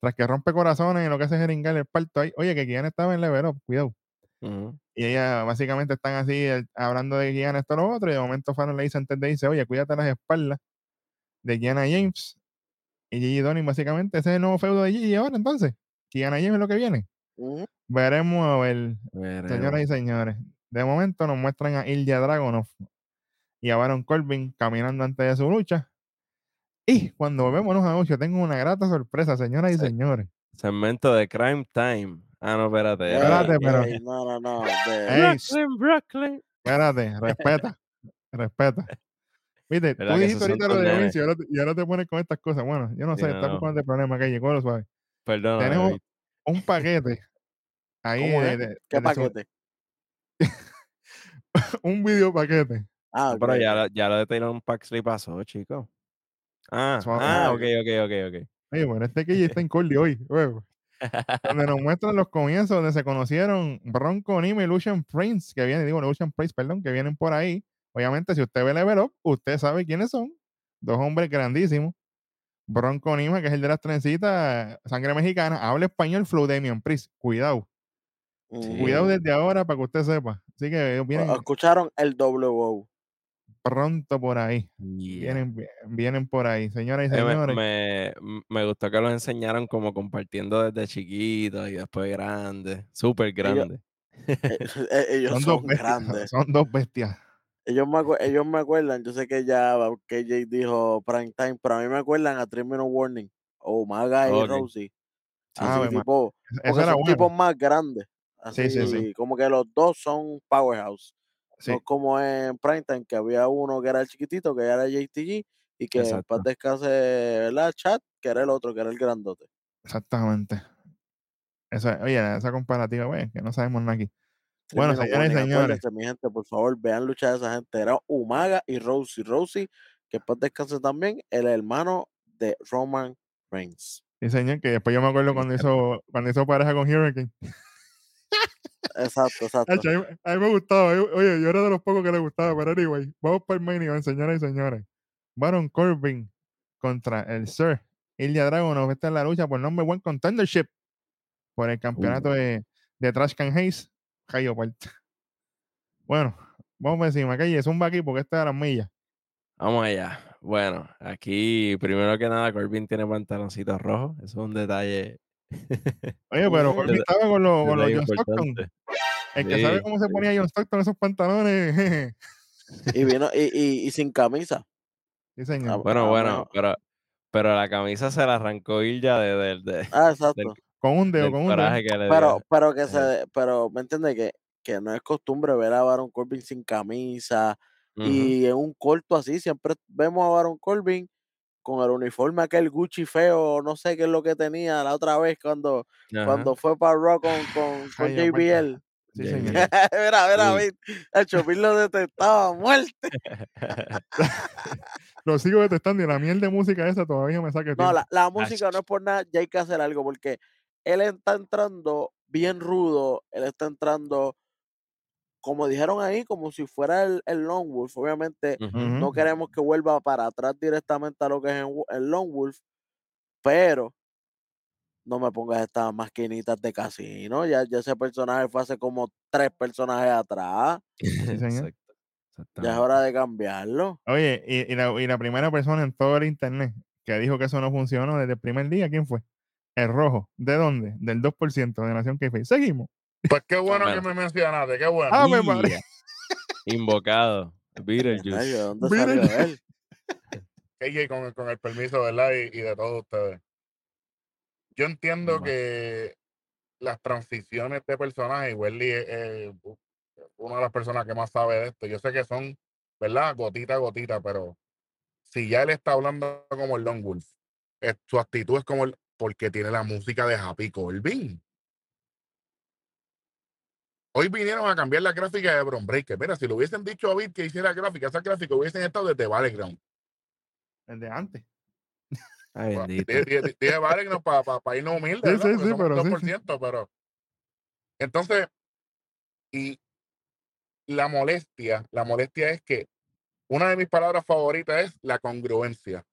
tras que rompe corazones y lo que hace es jeringar el parto ahí. Oye, que Kiana estaba en level up, cuidado. Y ella básicamente están así el- hablando de Kiana esto lo otro. Y de momento Fallon le dice antes de irse, oye, cuídate las espaldas de Kiana James. Y Gigi Donin, básicamente, ese es el nuevo feudo de Gigi ahora entonces. Kiana James es lo que viene. Veremos a ver, Veremos. señoras y señores. De momento nos muestran a Ilya Dragunov y a Baron Corbin caminando antes de su lucha. Y cuando volvemos a anuncio, tengo una grata sorpresa, señoras y señores. Segmento de Crime Time. Ah, no, espérate. Espérate, pero- ey, no, no, no. de- Ey, Brooklyn, Brooklyn. Espérate, respeta, respeta. Viste, tú ¿Verdad que dijiste ahorita lo de? Vince y ahora, te- y ahora te pones con estas cosas. Bueno, yo no Sí, sé, no, está no. buscando el problema que llegó lo suave. Perdón. Tenemos un paquete ahí, ¿Cómo de- es? de- ¿Qué de paquete? un video paquete. Ah, No, pero ya, ya lo de Taylor Paxley pasó, chico. Ah, Suave. ah, Ah, ok, ok, ok, ok. Oye, bueno, este que ya está en Cordy hoy, huevo. Donde nos muestran los comienzos donde se conocieron Bronco Nima y Lucian Prince, que vienen, digo, Lucian Prince, perdón, que vienen por ahí. Obviamente, si usted ve Level Up, usted sabe quiénes son. Dos hombres grandísimos. Bronco Nima, que es el de las trencitas, sangre mexicana, habla español, Flow Damian Priest. Cuidado, cuidado desde ahora para que usted sepa. Así que vienen Escucharon el WO. Pronto por ahí. Yeah. Vienen, vienen por ahí, señoras y me, señores. me, me gustó que los enseñaron como compartiendo desde chiquitos y después grandes, súper grandes. Eh, eh, ellos son, son, dos bestias, grandes. son dos bestias. Ellos me, ellos me acuerdan, yo sé que ya KJ dijo prime time, pero a mí me acuerdan a 3 Minute Warning o Maga y. Rosie. Así Ave María. tipo, porque son bueno. tipos más grandes. Así, Sí, sí, sí. como que los dos son powerhouse. Sí. No como en Primetime, que había uno que era el chiquitito, que era JTG, y que Exacto. paz descanse, ¿verdad? Chat, que era el otro, que era el grandote. Exactamente. Esa, oye, esa comparativa, güey, que no sabemos nada aquí. Bueno, señores y señores. mi gente, por favor, vean luchar de esa gente. Era Umaga y Rosie. Rosie, que paz descanse también, el hermano de Roman Reigns. Sí, señor, que después yo me acuerdo cuando hizo, cuando hizo pareja con Hurricane. Exacto, exacto. Hacho, A mí, me gustaba. Oye, yo era de los pocos que le gustaba, pero anyway, vamos para el main event, señoras y señores. Baron Corbin contra el Sir Ilya Dragunov. Esta es la lucha por number one contendership por el campeonato de, de Trash Can Hayes. Part. Bueno, vamos por encima. Es un aquí porque esta es a las millas. Vamos allá. Bueno, aquí primero que nada Corbin tiene pantaloncitos rojos. Eso es un detalle. Oye, pero. Corbin estaba con los, con los John Stockton. El que sabe cómo se sí. ponía John Stockton esos pantalones. jeje. Y vino, y, y, y sin camisa. sí, señor. Ah, Bueno, Ah, bueno, bueno. pero, pero la camisa se la arrancó ya de, de- de- Ah, exacto. Con un dedo, del con un dedo. Pero, pero que se, pero me entiende que, que no es costumbre ver a Baron Corbin sin camisa y en un corto así. Siempre vemos a Baron Corbin con el uniforme aquel Gucci feo, no sé qué es lo que tenía la otra vez cuando, Ajá. cuando fue para Raw con, con, con Ay. JBL. Sí, JBL. señor. mira, mira, el Chopin lo detestaba a muerte. Lo sigo detestando y la miel de música esa todavía me saca el No, la, la música no es por nada, ya hay que hacer algo porque él está entrando bien rudo, él está entrando, como dijeron ahí, como si fuera el, el Lone Wolf. Obviamente no queremos que vuelva para atrás directamente a lo que es Wo- el Lone Wolf, pero no me pongas estas maquinitas de casino. Ya, ya ese personaje fue hace como tres personajes atrás. Exacto, Ya es hora de cambiarlo. Oye, y, y la, y la primera persona en todo el internet que dijo que eso no funcionó desde el primer día, ¿quién fue? El rojo. ¿De dónde? Del 2% de Nación que Seguimos. Pues qué bueno que me mencionaste, qué bueno. Ah, me. Invocado. Beetlejuice. Ay, ¿De dónde salió él? Con, con el permiso, ¿verdad? Y, y de todos ustedes. Yo entiendo Bueno. que las transiciones de personajes, y Welly es eh, una de las personas que más sabe de esto. Yo sé que son, ¿verdad? Gotita a gotita, pero si ya él está hablando como el Lone Wolf, su actitud es como el, porque tiene la música de Happy Corbin. Hoy vinieron a cambiar la gráfica de Bron Breaker. Mira, si lo hubiesen dicho a Bit que hiciera gráfica, esa gráfica hubiesen estado desde Battleground. Desde antes. Ay, Bueno, bendito. Dije Battleground para irnos humildes, Sí, sí, sí, pero sí, 2%, pero. Entonces, y la molestia, la molestia es que una de mis palabras favoritas es la congruencia.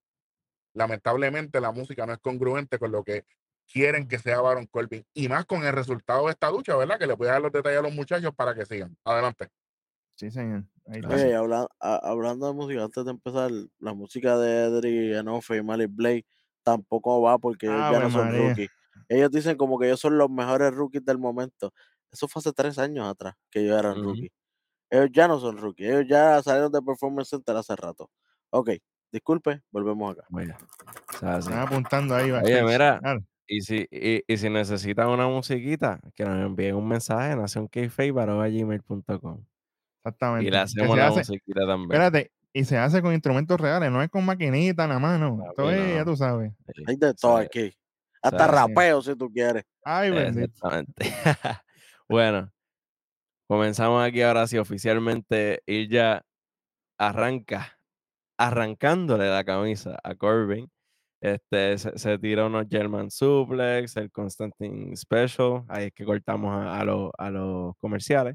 Lamentablemente la música no es congruente con lo que quieren que sea Baron Corbin. Y más con el resultado de esta lucha, ¿verdad? Que le voy a dar los detalles a los muchachos para que sigan. Adelante. Sí, señor. Ahí está. Oye, y habla- a- hablando de música, antes de empezar, la música de Edry, Enofe y Malik Blade tampoco va porque ellos ya Ave no son María. rookies. Ellos dicen como que ellos son los mejores rookies del momento. Eso fue hace tres años atrás que ellos eran Ujú. rookies. Ellos ya no son rookies. Ellos ya salieron de Performance Center hace rato. Ok, disculpe, volvemos acá. Bueno, o sea. Están apuntando ahí. Oye, mira, Claro, y si, y, y si necesitan una musiquita, que nos envíen un mensaje en nacionkfabe.gmail.com exactamente. y le hacemos la hace- musiquita también. Espérate, y se hace con instrumentos reales, no es con maquinita nada más, no. Esto Papi, es, ya no. tú sabes. Hay de todo aquí. Hasta rapeo si tú quieres. Ay, bendito. Exactamente. bueno, comenzamos aquí ahora sí oficialmente y ya arranca, arrancándole la camisa a Corbin. Este, se, se tira unos German Suplex, el Constantine Special, ahí es que cortamos a, a los, a los comerciales.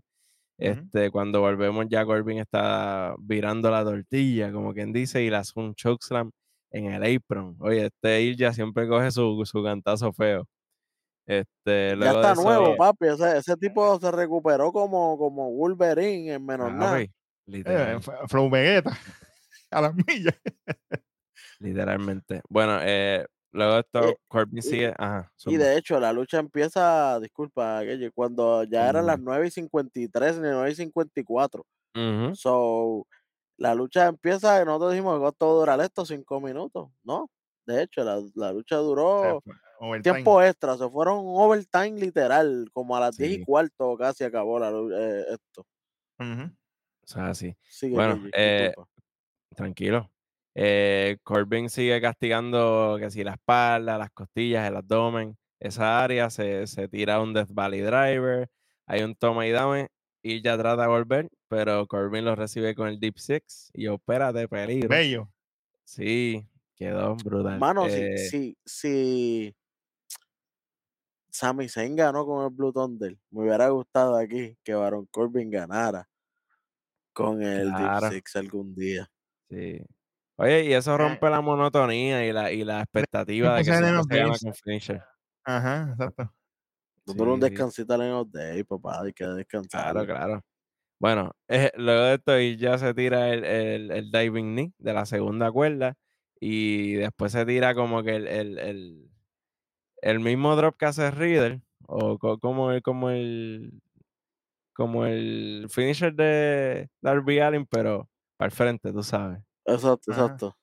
Este, cuando volvemos ya Corbin está virando la tortilla, como quien dice, y le hace un chokeslam en el apron. Oye, este Ilja siempre coge su, su cantazo feo. Este, Ya está de nuevo, eso, papi. Ese, ese tipo se recuperó como, como Wolverine en menos nada. papi, Eh, literal, F- Flow Vegeta. A las millas. Literalmente. Bueno, eh, luego de esto, Eh, Corbin sigue. Ajá, Y de hecho, la lucha empieza, disculpa, cuando ya eran las Ujú. 9 y 53 ni 9 y 54. Ujú. So, la lucha empieza y nosotros dijimos, ¿cuánto va a durar esto? Cinco minutos. No, de hecho, la, la lucha duró overtime. tiempo extra. Se fueron overtime literal, como a las 10 y Sí. cuarto casi acabó la, eh, esto. O sea, sí. Sigue, Bueno, eh. Tranquilo. Eh, Corbin sigue castigando que si la espalda, las costillas, el abdomen, esa área, se, se tira un Death Valley Driver, hay un toma y dame, y ya trata de volver, pero Corbin lo recibe con el Deep Six y opera de peligro. Bello. Sí, quedó brutal. Mano, si, Eh, si, si Sami Zayn ganó con el Blue Thunder, me hubiera gustado aquí que Baron Corbin ganara con el Claro. Deep Six algún día. sí. Oye, y eso Eh. rompe la monotonía y la, y la expectativa de que se Days. con finisher. Ajá, exacto. Dándole un descansito a Leon Day, papá, hay que descansar. Claro, claro. Bueno, eh, luego de esto y ya se tira el, el, el diving knee de la segunda cuerda y después se tira como que el, el, el, el mismo drop que hace Reader o co- como el, como el como el finisher de Darby Allin, pero para el frente, tú sabes. Exacto, Ajá. exacto.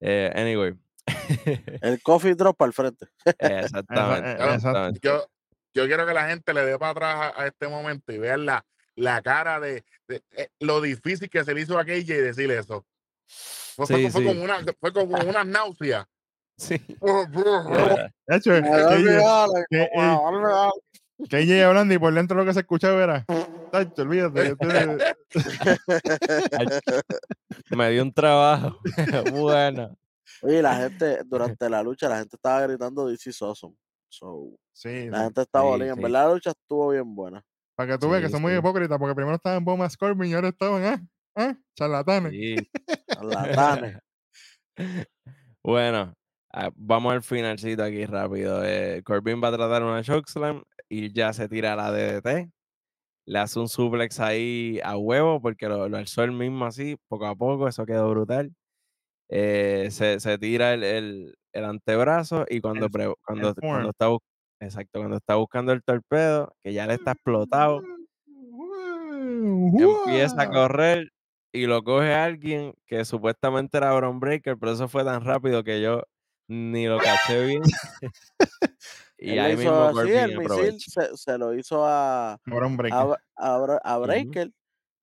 Eh, anyway. El coffee drop para el frente. exactamente, eh, exacto. exactamente. Yo, yo quiero que la gente le dé para atrás a, a este momento y vean la, la cara de, de- eh, lo difícil que se le hizo a KJ decirle eso. Fue, fue- Sí, fue sí. como una, fue como una náusea. Sí. KJ eh, hablando y por dentro lo que se escuchaba era. Tacho, olvídate. Me dio un trabajo. bueno. Oye, la gente, durante la lucha, la gente estaba gritando This is awesome. So, Sí, la sí. gente estaba Sí. En sí. verdad, la lucha estuvo bien buena. Para que tú veas que Sí, son muy hipócritas, porque primero estaban Bomas Corbin y ahora estaban, ah, ah, charlatanes. Sí. Charlatanes. Bueno, ah, vamos al finalcito aquí rápido. Eh, Corbin va a tratar una chokeslam y ya se tira la DDT. Le hace un suplex ahí a huevo porque lo, lo alzó él mismo así, poco a poco. Eso quedó brutal. Eh, se, se tira el, el- el antebrazo y cuando, El- pre- cuando, cuando está, exacto, cuando está buscando el torpedo, que ya le está explotado, empieza a correr y lo coge alguien que supuestamente era Bron Breaker, pero eso fue tan rápido que yo ni lo caché bien. y Él ahí hizo mismo así, el misil se, se lo hizo a, a, a. Breaker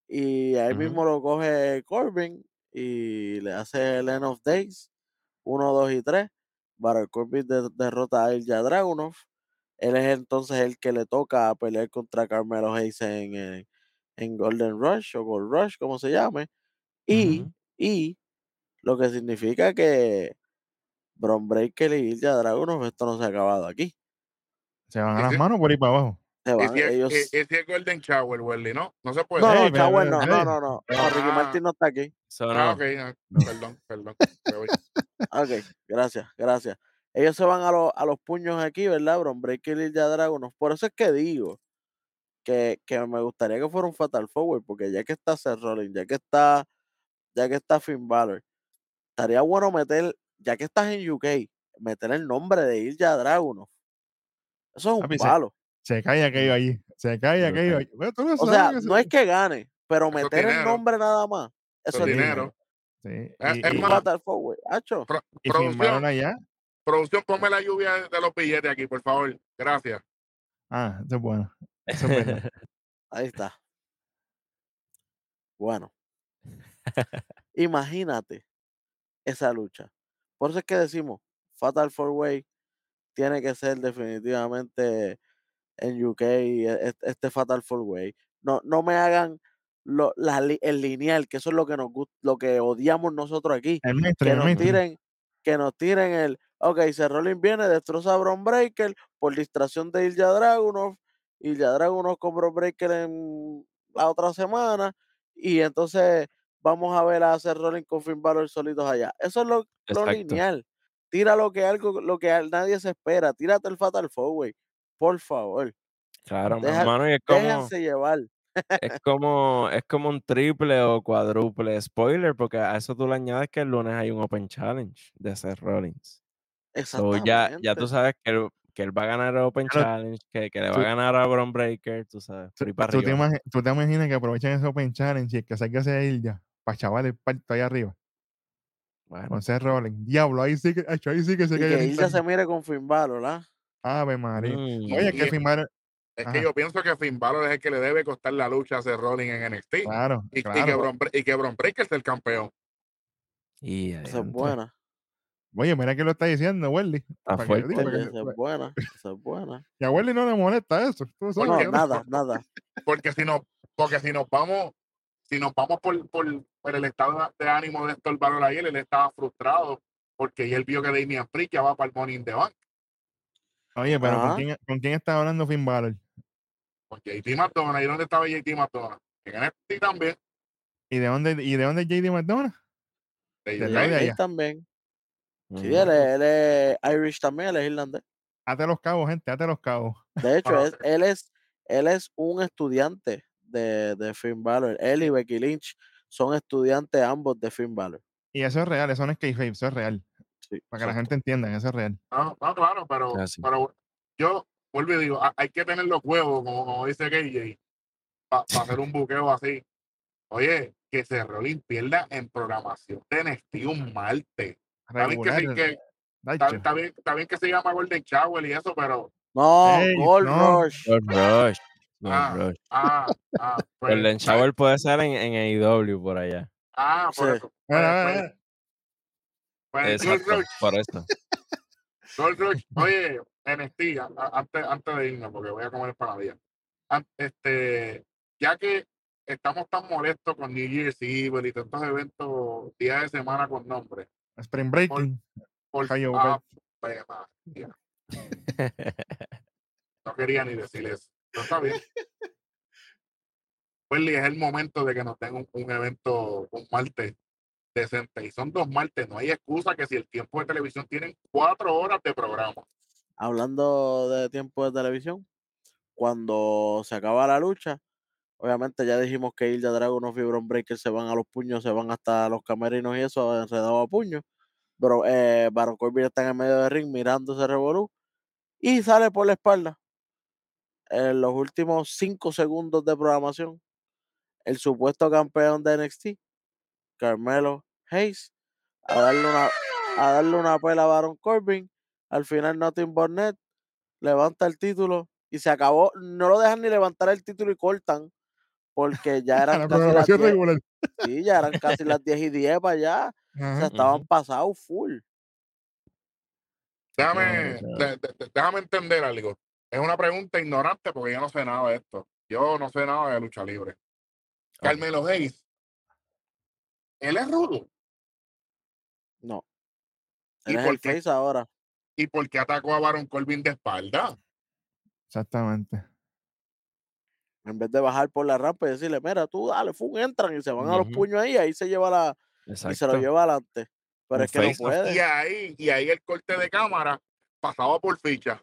y ahí mismo lo coge Corbin y le hace el End of Days 1, 2 y 3. Baron Corbin de- derrota a Ilja Dragunov. Él es entonces el que le toca pelear contra Carmelo Hayes en, eh, en Golden Rush o Gold Rush, como se llame. Y, y lo que significa que Bron Breaker y Ilja Dragunov, esto no se ha acabado aquí. Se van a las manos por ahí para abajo. Y van, si es, ellos... y- y si es Golden Shower, Welly, ¿no? No se puede. No, no, Ey, pero- Chagüe pero- no, no, no, no, no, Ricky Ah. Martin no está aquí. So, Ah, no, ok, ah, no. perdón, perdón. Ok, gracias, gracias. ellos se van a, los- a los puños aquí, ¿verdad? Bron Breaker y ya Dragunov. Por eso es que digo que, que me gustaría que fuera un Fatal Forward, porque ya que está Seth Rollins, ya que está, ya que está Finn Balor, estaría bueno meter, ya que estás en UK, meter el nombre de Ilja Dragunov. Eso es un Papi, se- palo. Se cae aquello allí. Se cae aquello allí. Bueno, tú lo O sabes sea, se- no es que gane, pero Eso meter el nombre nada más. Eso Eso es dinero. dinero. Sí, Es- y, es y- más, Fatal Forward, hacho. Pro- y producción, allá. producción, ponme la lluvia de, los billetes aquí, por favor. Gracias. Ah, eso es bueno. Eso es verdad. Ahí está. Bueno. Imagínate esa lucha. Por eso es que decimos, Fatal Four Way tiene que ser definitivamente en UK e- este Fatal Four Way. No, no me hagan lo- la el lineal, que eso es lo que nos gusta, lo que odiamos nosotros aquí. El Que el nos tiren, que nos tiren el, ok, Seth Rollins viene, destroza a Bron Breaker por distracción de Ilja Dragunov, Ilja Dragunov con Bron Breaker en la otra semana, y entonces vamos a ver a Rollins con Finn Balor solitos allá. Eso es lo, lo lineal. Tira lo que algo, lo que nadie se espera. Tírate el Fatal Four por favor. Claro, Deja- mano, y es como, Déjense llevar. es como, es como un triple o cuádruple spoiler, porque a eso tú le añades que el lunes hay un Open Challenge de Seth Rollins. So, ya, ya tú Exactamente. sabes que él, que él va a ganar el Open Claro, Challenge, que, que le va tú- a ganar a Bron Breaker, tú sabes, Tú, te arriba. imagi- tú te imaginas que aprovechen ese Open Challenge y el que salga ese ir ya. Para chaval el parto ahí arriba. Bueno, Seth Rollins. Diablo, ahí sí que, ahí sí que se Y que se mire con Finn Balor, ¿ah? Ave María. mm, Oye, que firmaron. Es Ajá. que yo pienso que Finn Balor es el que le debe costar la lucha a Seth Rollins en NXT. Claro, Y, y que claro. Bron, y que Bron Breaker es el campeón. y Esa es buena. Oye, mira que lo está diciendo, Welly. Está fuerte. que- esa es buena. Esa es buena. y a Welly no le molesta eso. Sabes, No, ¿verdad? nada, nada. Porque si no, porque si nos vamos, si nos vamos por, por, por el estado de ánimo de Héctor Balor ayer, él estaba frustrado porque él vio que Damian Priest ya va para el Money in the Bank. Oye, pero ¿con Ajá. quién, ¿con quién está hablando Finn Balor? Con JT McDonald. ¿Y dónde estaba JT McDonald? En NXT también. ¿Y de dónde, y de dónde es JD McDonough? De de allá. también. Sí, él es, él es Irish también, él es irlandés. Ate los cabos, gente, ate los cabos. De hecho, Ah, es, él, es, él es un estudiante de, de Finn Balor. Él y Becky Lynch son estudiantes ambos de Finn Balor. Y eso es real, eso no es kayfabe, eso es real. Sí, Para que la gente entienda, eso es real. No, no, claro, pero, Así. pero yo vuelvo y digo, ha- hay que tener los huevos, como, como dice KJ, para hacer un buqueo así. Oye, que se Rollins pierda en programación de NXT un martes. Está bien que, que, está, está bien, está bien que se llama Golden Shower y eso, pero No, Ey, Gold no. Rush. Gold Rush. Ah, Rush. ah, ah, pues, Golden Shower puede ser en, en AEW por allá. ah, por Sí. eso. Pues, pues, pues, Gold por eso. Gold Rush. Oye, NXT, a- a- antes, antes de irnos, porque voy a comer empanadilla. An- Este, ya que estamos tan molestos con New Year's Eve y tantos eventos días de semana con nombre. Spring Breaking. Por, ah, pues. No quería ni decir eso. Pero está bien. Welly, es el momento de que nos den un, evento un martes decente. Y son dos martes, no hay excusa que si el tiempo de televisión tienen cuatro horas de programa. Hablando de tiempo de televisión, cuando se acaba la lucha, obviamente ya dijimos que Ilja Dragunov y Bron Breaker se van a los puños, se van hasta los camerinos y eso, enredado a puños. Pero eh, Baron Corbin está en medio del ring mirando ese revolú y sale por la espalda. En los últimos cinco segundos de programación, el supuesto campeón de NXT, Carmelo Hayes, a darle una, a darle una pela a Baron Corbin. Al final, Nothing but Net levanta el título y se acabó. No lo dejan ni levantar el título y cortan, porque ya eran la casi las programación 10. regular. Sí, ya eran casi las 10 y 10 para allá. O sea, Ajá. estaban pasados full. Déjame, de- de- déjame entender algo. Es una pregunta ignorante porque yo no sé nada de esto. Yo no sé nada de lucha libre. Carmelo Hayes, ¿él es rudo? No. ¿Y Él es por el qué? face ahora. ¿Y por qué atacó a Baron Corbin de espalda? Exactamente. En vez de bajar por la rampa y decirle, mira, tú dale, fum, entran y se van a los puños ahí, ahí se lleva la, y se lo lleva adelante. Pero Un es que no puede. Y ahí, y ahí el corte de cámara pasaba por ficha.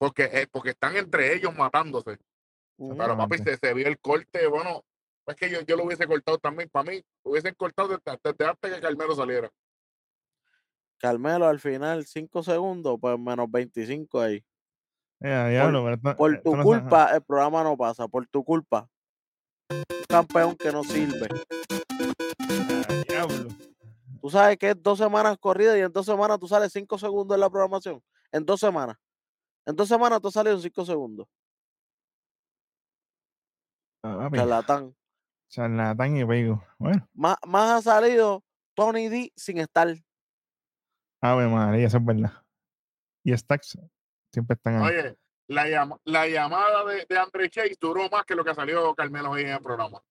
Porque, eh, porque están entre ellos matándose. Ujú. Pero papi, se, se vio el corte, bueno, es que yo, yo lo hubiese cortado también. Para mí, hubiesen cortado desde, desde antes que Carmelo saliera. Carmelo al final, 5 segundos, pues menos 25 ahí. Eh, diablo, pero esto- Por esto tu no culpa, el programa no pasa. Por tu culpa. Un campeón que no sirve. diablo. Tú sabes que es dos semanas corridas y en dos semanas tú sales 5 segundos en la programación. En dos semanas. En dos semanas tú has salido 5 segundos. Ah, Charlatán. charlatán y pego. Bueno, Más, más ha salido Tony D sin estar. ave María, eso es verdad. Y Stacks siempre están ahí. Oye, la, llama- la llamada de, de Andre Chase duró más que lo que salió Carmelo hoy en el programa.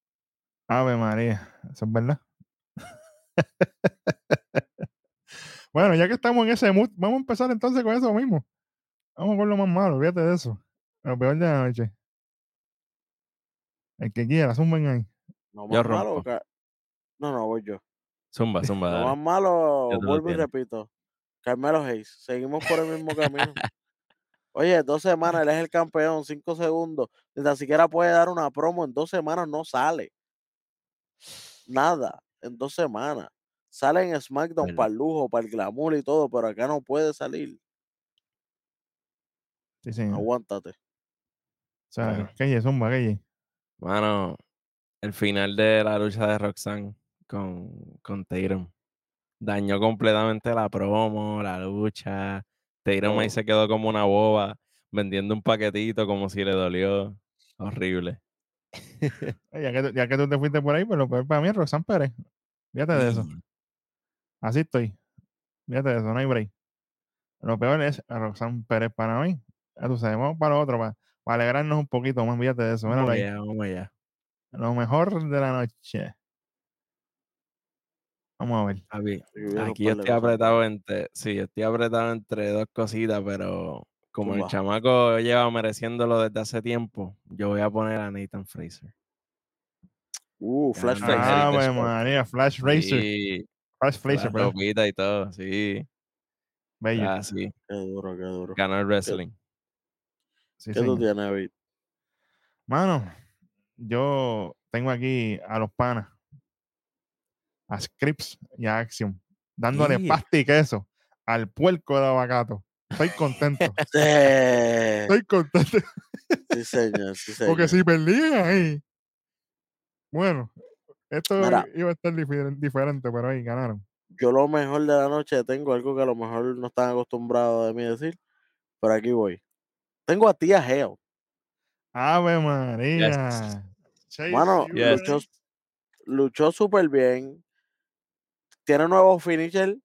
Ave María, eso es verdad. bueno, ya que estamos en ese mood, vamos a empezar entonces con eso mismo. Vamos con lo más malo, fíjate de eso. Lo peor de la noche. El que quiera, zumben ahí. No Yo más malo. Ca- No, no, voy yo. Zumba, zumba, Lo más malo, vuelvo y repito. Carmelo Hayes. Seguimos por el mismo camino. Oye, dos semanas, él es el campeón, cinco segundos. Ni tan siquiera puede dar una promo. En dos semanas no sale. Nada. En dos semanas. Sale en SmackDown para el lujo, para el glamour y todo, pero acá no puede salir. Sí, señor. Aguántate. O sea, Bueno. Keye, zumba, Keye. Mano, el final de la lucha de Roxanne con, con Tatum dañó completamente la promo, la lucha. Tatum ahí Todo. se quedó como una boba, vendiendo un paquetito como si le dolió. Horrible. Ya que, ya que tú te fuiste por ahí, pues lo peor para mí es Roxanne Pérez. Fíjate de eso. Así estoy. Fíjate de eso, no hay break. Lo peor es Roxanne Pérez para mí. Ya tú sabes, vamos para lo otro, para, para alegrarnos un poquito más. Fíjate de eso. Vamos ahí. allá, vamos allá. Lo mejor de la noche. Vamos a ver. Aquí yo estoy apretado entre, sí, yo estoy apretado entre dos cositas, pero como el chamaco lleva mereciéndolo desde hace tiempo, yo voy a poner a Nathan Fraser. Uh, Flash el Ah, Heritage pues. María, Flash. Sí, Flash la Fraser, perdón. ropita y todo, sí. Bello. Ah, sí, Qué duro, qué duro. ganó el wrestling. Sí, ¿Qué tú tienes, David? Mano, yo tengo aquí a los panas, a Scripps y a Action, dándole Yeah. pasta y queso al puerco de abacato. Estoy contento. Sí, Estoy contento. sí, señor, sí, señor. Porque si perdían ahí. Bueno, esto Mira. iba a estar difer- diferente, pero ahí ganaron. Yo lo mejor de la noche tengo algo que a lo mejor no están acostumbrados de mí decir, pero aquí voy. Tengo a tía Geo. Ave María. Chase Mano, Ewing. luchó, luchó súper bien. Tiene nuevo finisher.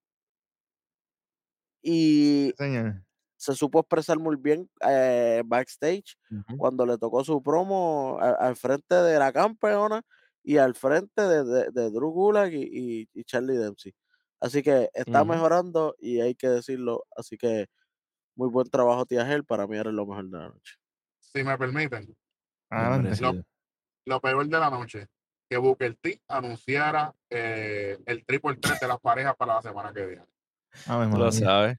Y señor. se supo expresar muy bien eh, backstage cuando le tocó su promo al frente de la campeona y al frente de, de, de Drew Gulak y, y- y Charlie Dempsey. Así que está mejorando y hay que decirlo. Así que muy buen trabajo, tía Gel. Para mí era lo mejor de la noche. Si me permiten, Adelante. merecido. lo peor de la noche, que Booker T anunciara eh, el triple threat de las parejas para la semana que viene. Ave Tú lo sabes.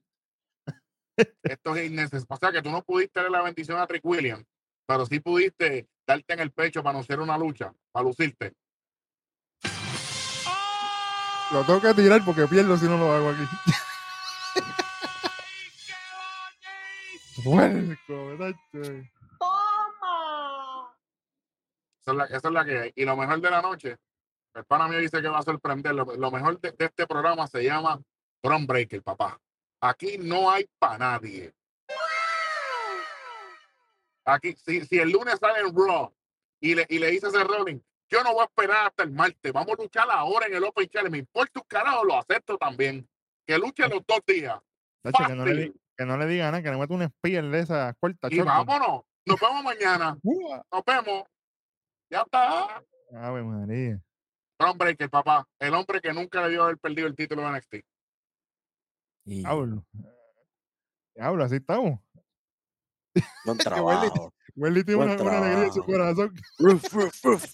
Esto es innecesario. O sea, que tú no pudiste darle la bendición a Trick Williams, pero sí pudiste darte en el pecho para anunciar una lucha, para lucirte. Lo tengo que tirar porque pierdo si no lo hago aquí. Puerco. Toma. Esa es la, esa es la que hay. Y lo mejor de la noche, el pana mío dice que va a sorprender. Lo, lo mejor de, de este programa se llama Bron Breaker, papá. Aquí no hay para nadie. Aquí, si, si el lunes sale en Raw y le, y le dice ese Rolling, yo no voy a esperar hasta el martes. Vamos a luchar ahora en el Open Challenge. Me importa un carajo, lo acepto también. Que luche los dos días. Tacho, que, no le, di- Fácil. Que no le diga nada, que le meta un spear de esa corta Y vámonos. Nos vemos mañana. Nos vemos. Ya está. Ave María. Bron Breaker, papá. El hombre que nunca debió haber perdido el título de NXT. Y- Diablo. Diablo, así estamos. Buen Welly- trabajo. Welly tiene Buen una, una alegría en su corazón. Ruf, ruf, ruf.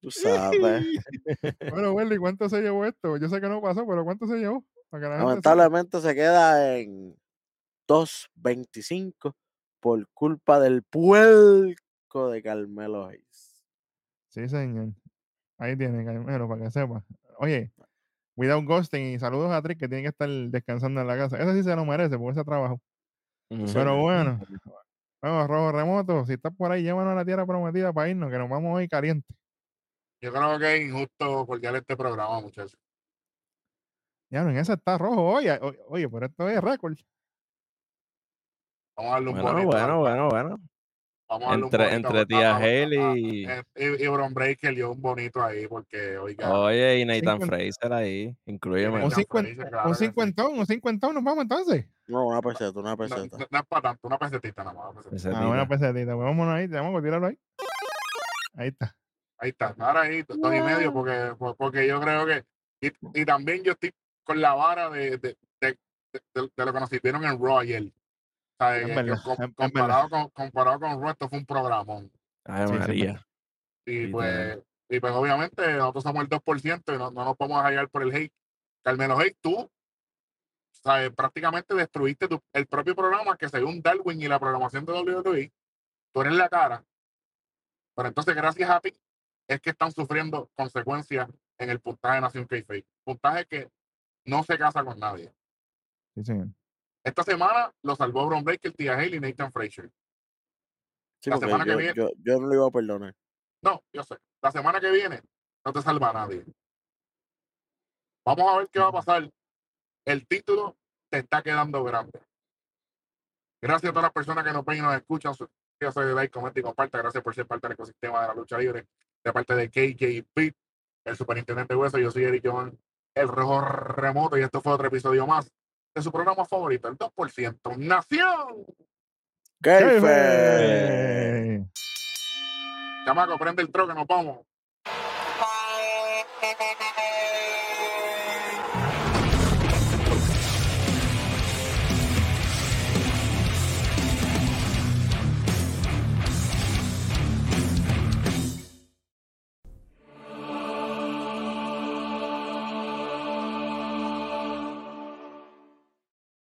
Tú sabes. Bueno, Welly, ¿cuánto se llevó esto? Yo sé que no pasó, pero ¿cuánto se llevó? Lamentablemente se queda en 2.25 por culpa del puerco de Carmelo Hayes. Sí, señor. Ahí tiene, Carmelo, para que sepa. Oye, without ghosting y saludos a Trick que tiene que estar descansando en la casa. Ese sí se lo merece porque ese trabajo. Pero bueno, vamos, Rojo Remoto, si estás por ahí, llévanos a la tierra prometida para irnos, que nos vamos hoy caliente. Yo creo que es injusto cordial este programa, muchachos. Ya, no, en ese está rojo. Oye, o- oye, pero esto es récord. Vamos a darle un Bueno, bonito. bueno, bueno, bueno. Vamos a darle un Entre, bonito entre tía Haley y. a- y, y Bron Breaker dio un bonito ahí porque, oiga, Oye, y Nathan Fraser ahí. Incluyeme. Un, claro un que sí. cincuentón, un cincuentón, nos vamos entonces. No, una peseta, una peseta. no- no es para tanto, una pesetita nada más. una pesetita. Ese Ah, una tita. pesetita. Pues vámonos ahí, vamos a tirarlo ahí. Ahí está. Ahí está, ahora ahí, dos y medio, porque, por- porque yo creo que. Y, y también yo estoy con la vara de, de, de, de- de lo que nos sirvieron en Raw ayer. Comparado, con, comparado con Raw, esto fue un programón. Ay, Sí, sí, María. Y Literal. pues, y pues obviamente nosotros somos el 2% y no, no nos podemos hallar por el hate. Carmelo Hate, tú ¿sabes? prácticamente destruiste tu- el propio programa que según Darwin y la programación de WWE, tú eres la cara. Pero entonces, gracias a ti, es que están sufriendo consecuencias en el puntaje de Nación Kayfabe. Puntaje que no se casa con nadie. Sí, señor. Esta semana lo salvó Bron Breaker, Tia Haley y Nathan Frazier. Sí, La semana que yo, viene- yo, yo no lo iba a perdonar. No, yo sé. La semana que viene no te salva nadie. Vamos a ver qué va a pasar. El título te está quedando grande. Gracias a todas las personas que nos ven y nos escuchan. Yo soy de like, comenta y comparte. Gracias por ser parte del ecosistema de la lucha libre. De parte de KJ Pitt, el superintendente Hueso. Yo soy Eric Jovan, el rojo remoto. Y esto fue otro episodio más de su programa favorito, el 2%. ¡Nación! ¡Qué. Chamaco, prende el troque, nos vamos.